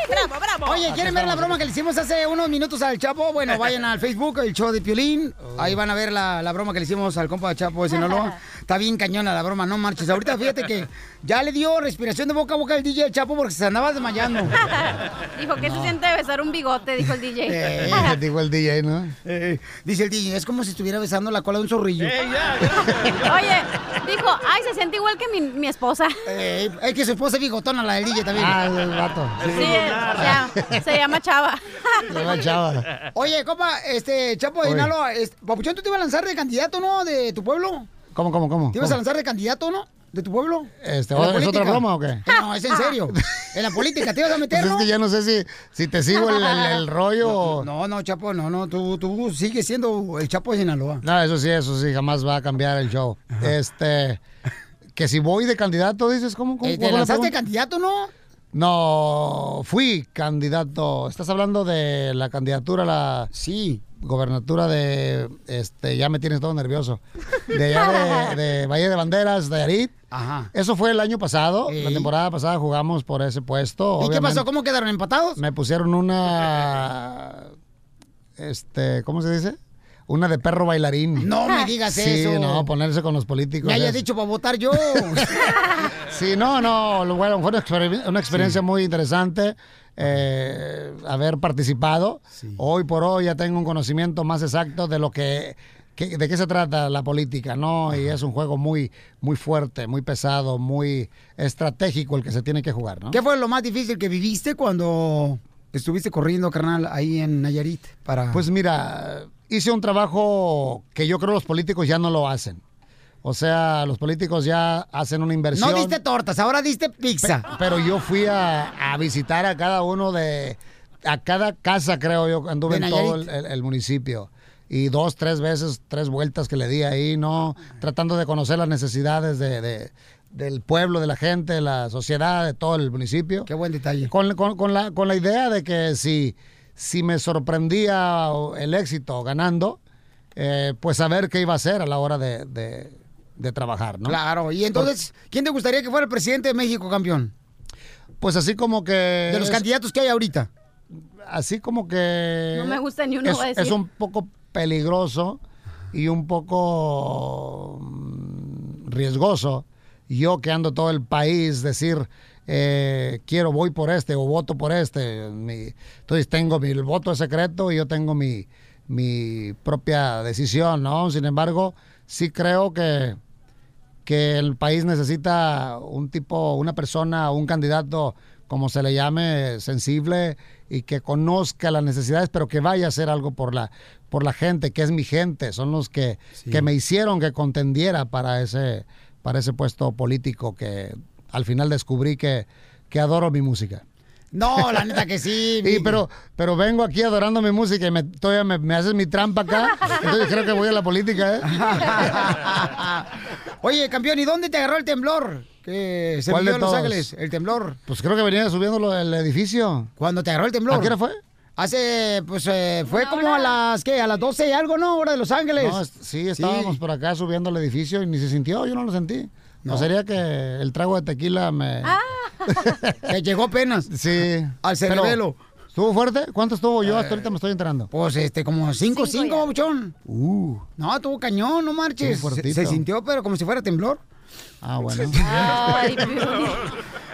¡Bravo, bravo! Oye, ¿quieren ver la broma que le hicimos hace unos minutos al Chapo? Bueno, vayan al Facebook, el show de Piolín. Ahí van a ver la, la broma que le hicimos al compa de Chapo de Sinaloa. Está bien cañona la broma, no marches. Ahorita fíjate que ya le dio respiración de boca a boca al DJ Chapo porque se andaba desmayando. Dijo, ¿qué se siente besar un bigote? Dijo el DJ. Eh, dijo el DJ, ¿no? Eh, dice el DJ, es como si estuviera besando la cola de un zorrillo. Oye, dijo, ay, se siente igual que mi, mi esposa. Eh, es que su esposa es bigotona, la del DJ también. Ah, el vato. Sí, se, se llama Chava. Se llama Chava. Oye, compa, este, Chapo de este, Papuchón, ¿tú te ibas a lanzar de candidato, no? De tu pueblo. ¿Cómo, cómo, cómo? ¿Te ibas a lanzar de candidato, no? ¿De tu pueblo? Este, ¿En la ¿Es otra broma o qué? No, es en serio. En la política, ¿te ibas a meter, Pues es no? que ya no sé si, si te sigo el, el- el rollo o... No, no, Chapo, no, no, tú, tú sigues siendo el Chapo de Sinaloa. No, eso sí, eso sí, jamás va a cambiar el show. Este, que si voy de candidato, dices, ¿cómo? cómo Eh, ¿Te lanzaste de candidato, no? No, fui candidato. Estás hablando de la candidatura a la sí. Gobernatura de, este, ya me tienes todo nervioso. De allá de, de Valle de Banderas, de Arit. Ajá. Eso fue el año pasado. La temporada pasada jugamos por ese puesto. ¿Y qué pasó? ¿Cómo quedaron empatados? Me pusieron una, este, ¿cómo se dice? Una de perro bailarín. No me digas sí, eso. no, ponerse con los políticos. Me hayas es- dicho para votar yo. Sí, no, no, bueno, fue una, exper- una experiencia muy interesante eh, haber participado. Hoy por hoy ya tengo un conocimiento más exacto de lo que, de qué se trata la política, ¿no? Y es un juego muy, muy fuerte, muy pesado, muy estratégico el que se tiene que jugar, ¿no? ¿Qué fue lo más difícil que viviste cuando estuviste corriendo, carnal, ahí en Nayarit? Para... Pues mira, hice un trabajo que yo creo los políticos ya no lo hacen. O sea, los políticos ya hacen una inversión. no diste tortas, ahora diste pizza. Pe- pero yo fui a, a visitar a cada uno de, a cada casa creo yo, anduve en todo el, el- el municipio. Y dos, tres veces, tres vueltas que le di ahí, ¿no? Tratando de conocer las necesidades de, de- del pueblo, de la gente, de la sociedad, de todo el municipio. Qué buen detalle. Con, con- con la, con la idea de que si, si me sorprendía el éxito ganando, eh, pues saber qué iba a hacer a la hora de, de- de trabajar, ¿no? Claro, y entonces, ¿quién te gustaría que fuera el presidente de México, campeón? Pues así como que... De los es- candidatos que hay ahorita. Así como que... No me gusta ni uno, es, a decir. es un poco peligroso y un poco mm, riesgoso. Yo que ando todo el país decir, eh, quiero, voy por este o voto por este. Mi- entonces tengo mi el voto es secreto y yo tengo mi, mi propia decisión, ¿no? Sin embargo, sí creo que que el país necesita un tipo, una persona, un candidato como se le llame, sensible y que conozca las necesidades, pero que vaya a hacer algo por la, por la gente, que es mi gente, son los que, que me hicieron que contendiera para ese, para ese puesto político que al final descubrí que, que adoro mi música. No, la neta que sí. Sí, pero, pero vengo aquí adorando mi música y me, todavía me, me haces mi trampa acá. Entonces creo que voy a la política, ¿eh? Oye, campeón, ¿y dónde te agarró el temblor? Que se ¿Cuál de en Los? Ángeles, el temblor. Pues creo que venía subiendo del edificio. ¿Cuándo te agarró el temblor? ¿A qué hora fue? Hace, pues, eh, fue como a las, ¿qué? A las 12 y algo, ¿no? Hora de Los Ángeles. No, es- sí, estábamos por acá subiendo el edificio y ni se sintió, yo no lo sentí. No, sería que el trago de tequila me... Te llegó apenas. Sí. Al cerebelo. Pero, ¿Estuvo fuerte? ¿Cuánto estuvo yo? Hasta ahorita me estoy enterando. Pues, este, como 5, 5, babuchón. Uh. No, tuvo cañón, no marches. Se, fuertito. se sintió, pero como si fuera temblor. Ah, bueno. Ay,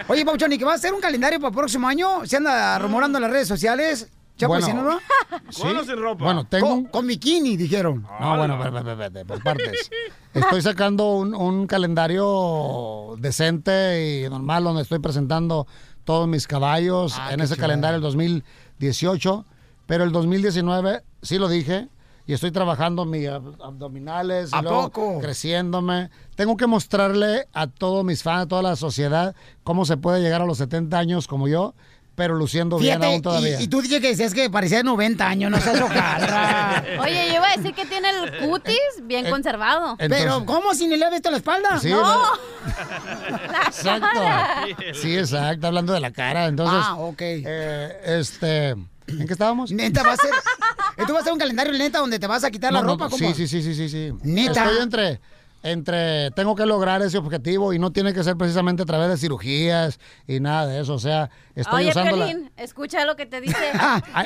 Oye, Pauchón, ¿y que va a hacer un calendario para el próximo año? ¿Se anda rumorando en las redes sociales? Chapo, Bueno. ¿sí, no, no? ¿Con o sin ropa? Bueno, tengo Con, con bikini, dijeron. No, bueno, por, por- por- partes. Estoy sacando un, un calendario decente y normal donde estoy presentando todos mis caballos Ah, en ese calendario del 2018, pero el 2019 sí lo dije y estoy trabajando mis ab- abdominales y ¿A luego poco? creciéndome. Tengo que mostrarle a todos mis fans, a toda la sociedad cómo se puede llegar a los 70 años como yo, pero luciendo bien aún todavía. y, y tú dije que decías que parecía de 90 años, no seas. Oye, yo iba a decir que tiene el cutis bien Eh, conservado. Pero, ¿cómo si ni le has visto la espalda? Sí, no. Exacto. Sí, exacto, hablando de la cara. Entonces, Ah, ok. eh, este, ¿en qué estábamos? Neta, va a ser. Esto va a ser un calendario neta donde te vas a quitar la No, ropa, no. Sí, sí, sí, sí, sí, sí. Neta. Estoy entre, entre, tengo que lograr ese objetivo y no tiene que ser precisamente a través de cirugías y nada de eso. O sea, estoy Oye, usando la... Piolín, escucha lo que te dice.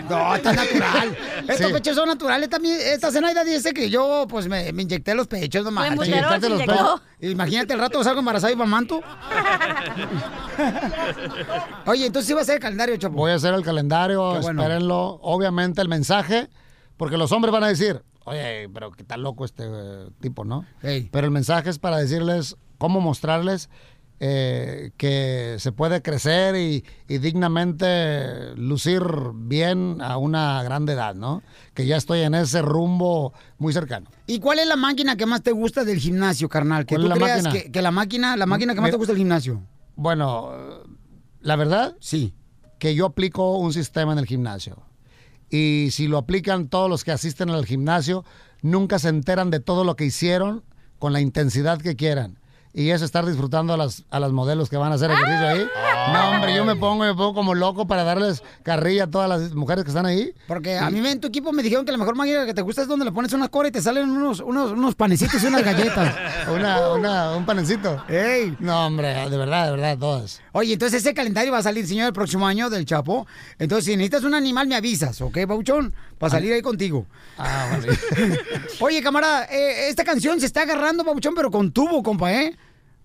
No, esto es natural. Estos Sí. pechos son naturales también. Esta Zenaida dice que yo, pues, me, me inyecté los pechos nomás. Clenbuterol se inyectó. Imagínate el rato salgo embarazado y mamanto. Oye, entonces sí va a ser el calendario, Chapo. Voy a hacer el calendario, bueno. espérenlo. Obviamente el mensaje, porque los hombres van a decir, oye, pero qué tal loco este eh, tipo, ¿no? Pero el mensaje es para decirles cómo mostrarles eh, que se puede crecer y, y dignamente lucir bien a una grande edad, ¿no? Que ya estoy en ese rumbo muy cercano. ¿Y cuál es la máquina que más te gusta del gimnasio, carnal? Que ¿Cuál tú la creas máquina? que, que la máquina, la máquina que más te gusta del gimnasio. Bueno, la verdad, sí. Que yo aplico un sistema en el gimnasio. Y si lo aplican todos los que asisten al gimnasio, nunca se enteran de todo lo que hicieron con la intensidad que quieran. Y es estar disfrutando a las, a las modelos que van a hacer ejercicio ahí. No, hombre, yo me pongo, me pongo como loco para darles carrilla a todas las mujeres que están ahí. Porque a mí en tu equipo me dijeron que la mejor máquina que te gusta es donde le pones una cora y te salen unos, unos, unos panecitos y unas galletas. Una, una, un panecito. No, hombre, de verdad, de verdad, todas. Oye, entonces ese calendario va a salir, señor, el próximo año del Chapo. Entonces, si necesitas un animal, me avisas, ¿ok, Bauchón? Para salir ahí contigo. Ah, vale. Oye, camarada, eh, esta canción se está agarrando, Bauchón, pero con tubo, compa, ¿eh?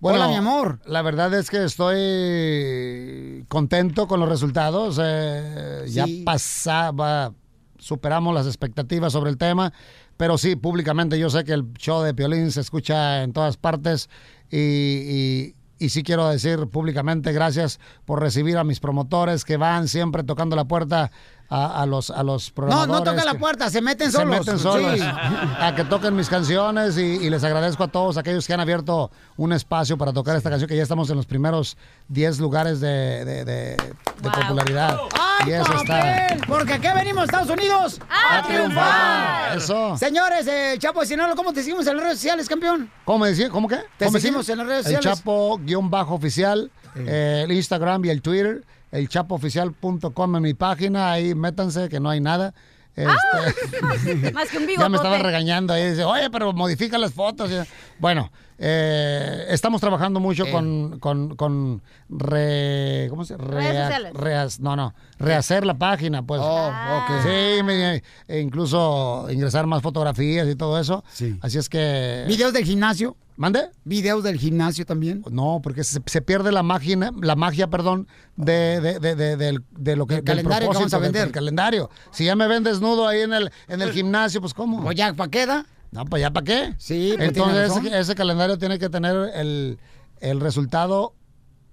Hola, mi amor. La verdad es que estoy contento con los resultados. eh, Ya pasaba, superamos las expectativas sobre el tema, pero sí, públicamente yo sé que el show de Piolín se escucha en todas partes y, y- y sí quiero decir públicamente gracias por recibir a mis promotores que van siempre tocando la puerta a, a los, a los No, programadores. no toca la puerta, se meten se solos. meten solos Sí. a que toquen mis canciones y, y les agradezco a todos aquellos que han abierto un espacio para tocar esta canción, que ya estamos en los primeros 10 lugares de, de- de- de popularidad. ¡Ay, y eso está. Porque aquí venimos, Estados Unidos, a, triunfar. Eso. Señores, eh, Chapo, si no, ¿cómo te seguimos en las redes sociales, campeón? ¿Cómo me? ¿Cómo qué? Te ¿Cómo seguimos en las redes El sociales. Chapo guion bajo oficial, eh, el Instagram y el Twitter, el chapooficial.com en mi página, ahí métanse que no hay nada. Este, Más que un ya me estaban regañando ahí, dice, oye, pero modifica las fotos. Bueno, eh, estamos trabajando mucho Eh. con, con, con re, ¿cómo se reas- no, no, rehacer la página, pues. Oh, ok. Sí, me- e incluso ingresar más fotografías y todo eso. Sí. Así es que... ¿Videos del gimnasio? ¿Mande? ¿Videos del gimnasio también? No, porque se, se pierde la magia, la magia, perdón, de, de, de, de, del- de lo que Del del calendario que vamos a vender. del calendario. Si ya me ven desnudo ahí en el, en el gimnasio, pues ¿cómo? Pues ya, ¿para qué da? No, pues ya para qué. Sí, pues tiene Entonces razón. ese, ese calendario tiene que tener el, el resultado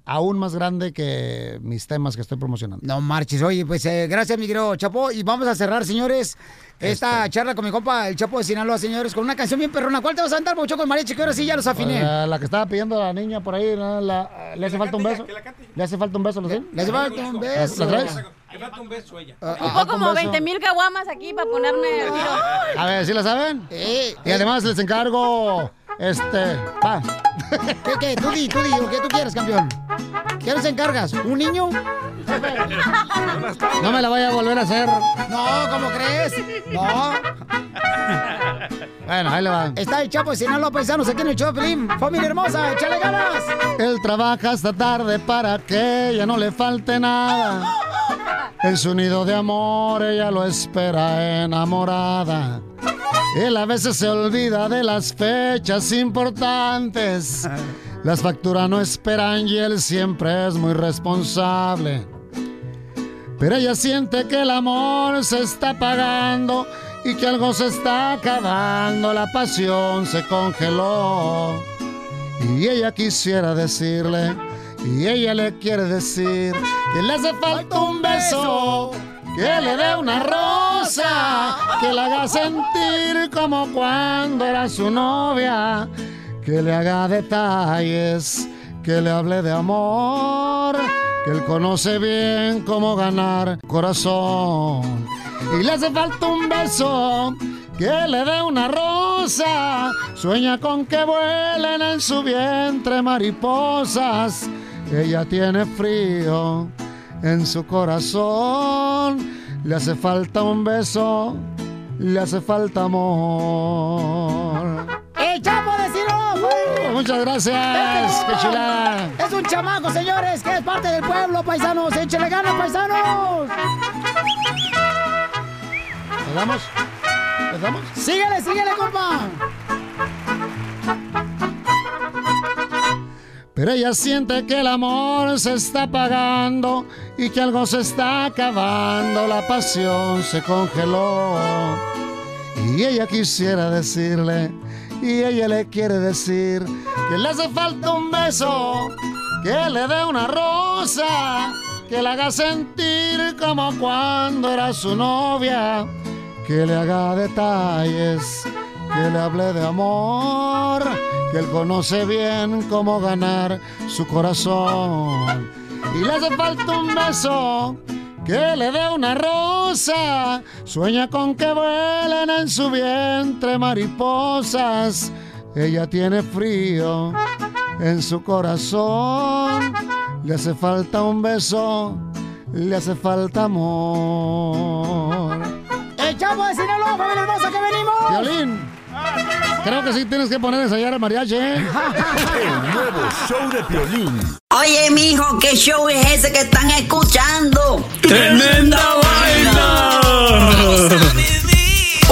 aún más grande que mis temas que estoy promocionando. No marches, oye, pues eh, gracias, mi querido Chapo. Y vamos a cerrar, señores, esta Este. charla con mi compa, el Chapo de Sinaloa, señores, con una canción bien perrona. ¿Cuál te vas a cantar, Pauchón, con mariachi? Que ahora sí ya los afiné. Eh, la que estaba pidiendo la niña por ahí, ¿no? La- ¿le hace falta un beso? ¿Le hace falta un beso, lo sé? Le hace falta un ¿La- beso. Falta un beso ella. Ah, Ocupo como 20 mil caguamas aquí para ponerme tiro. A ver, ¿sí la saben? y además les encargo, este, va. ¿Qué, qué? Tú di, tú di, lo que tú quieras, campeón. ¿Qué nos encargas? ¿Un niño? No me la vaya a volver a hacer. No, ¿cómo crees? No. Bueno, ahí le va. Está el Chapo de Sinaloa, paisanos, aquí en el Pelín. Familia hermosa, échale ganas. Él trabaja hasta tarde para que ella no le falte nada. En su nido de amor ella lo espera enamorada. Él a veces se olvida de las fechas importantes. Las facturas no esperan y él siempre es muy responsable. Pero ella siente que el amor se está pagando y que algo se está acabando. La pasión se congeló. Y ella quisiera decirle, y ella le quiere decir, que le hace falta un beso, que le dé una rosa, que la haga sentir como cuando era su novia, que le haga detalles, que le hable de amor, que él conoce bien cómo ganar corazón. Y le hace falta un beso, que le dé una rosa. Sueña con que vuelen en su vientre mariposas. Ella tiene frío en su corazón. Le hace falta un beso, le hace falta amor. ¡El Chapo de Sinaloa! Muchas gracias, qué chulada. Es un chamaco, señores, que es parte del pueblo, paisanos. ¡Échale ganas, paisanos! ¿Le damos? ¿Le damos? ¡Síguele, síguele, compa! Pero ella siente que el amor se está apagando y que algo se está acabando, la pasión se congeló. Y ella quisiera decirle, y ella le quiere decir, que le hace falta un beso, que le dé una rosa, que la haga sentir como cuando era su novia, que le haga detalles, que le hable de amor, que él conoce bien cómo ganar su corazón. Y le hace falta un beso, que le dé una rosa, sueña con que vuelen en su vientre mariposas. Ella tiene frío en su corazón, le hace falta un beso, le hace falta amor. ¡El Chapo de Sinaloa, familia hermosa, que venimos! Violín. Creo que sí tienes que poner a ensayar el mariachi, ¿eh? El nuevo show de Piolín. Oye, mijo, ¿qué show es ese que están escuchando? ¡Tremenda vaina!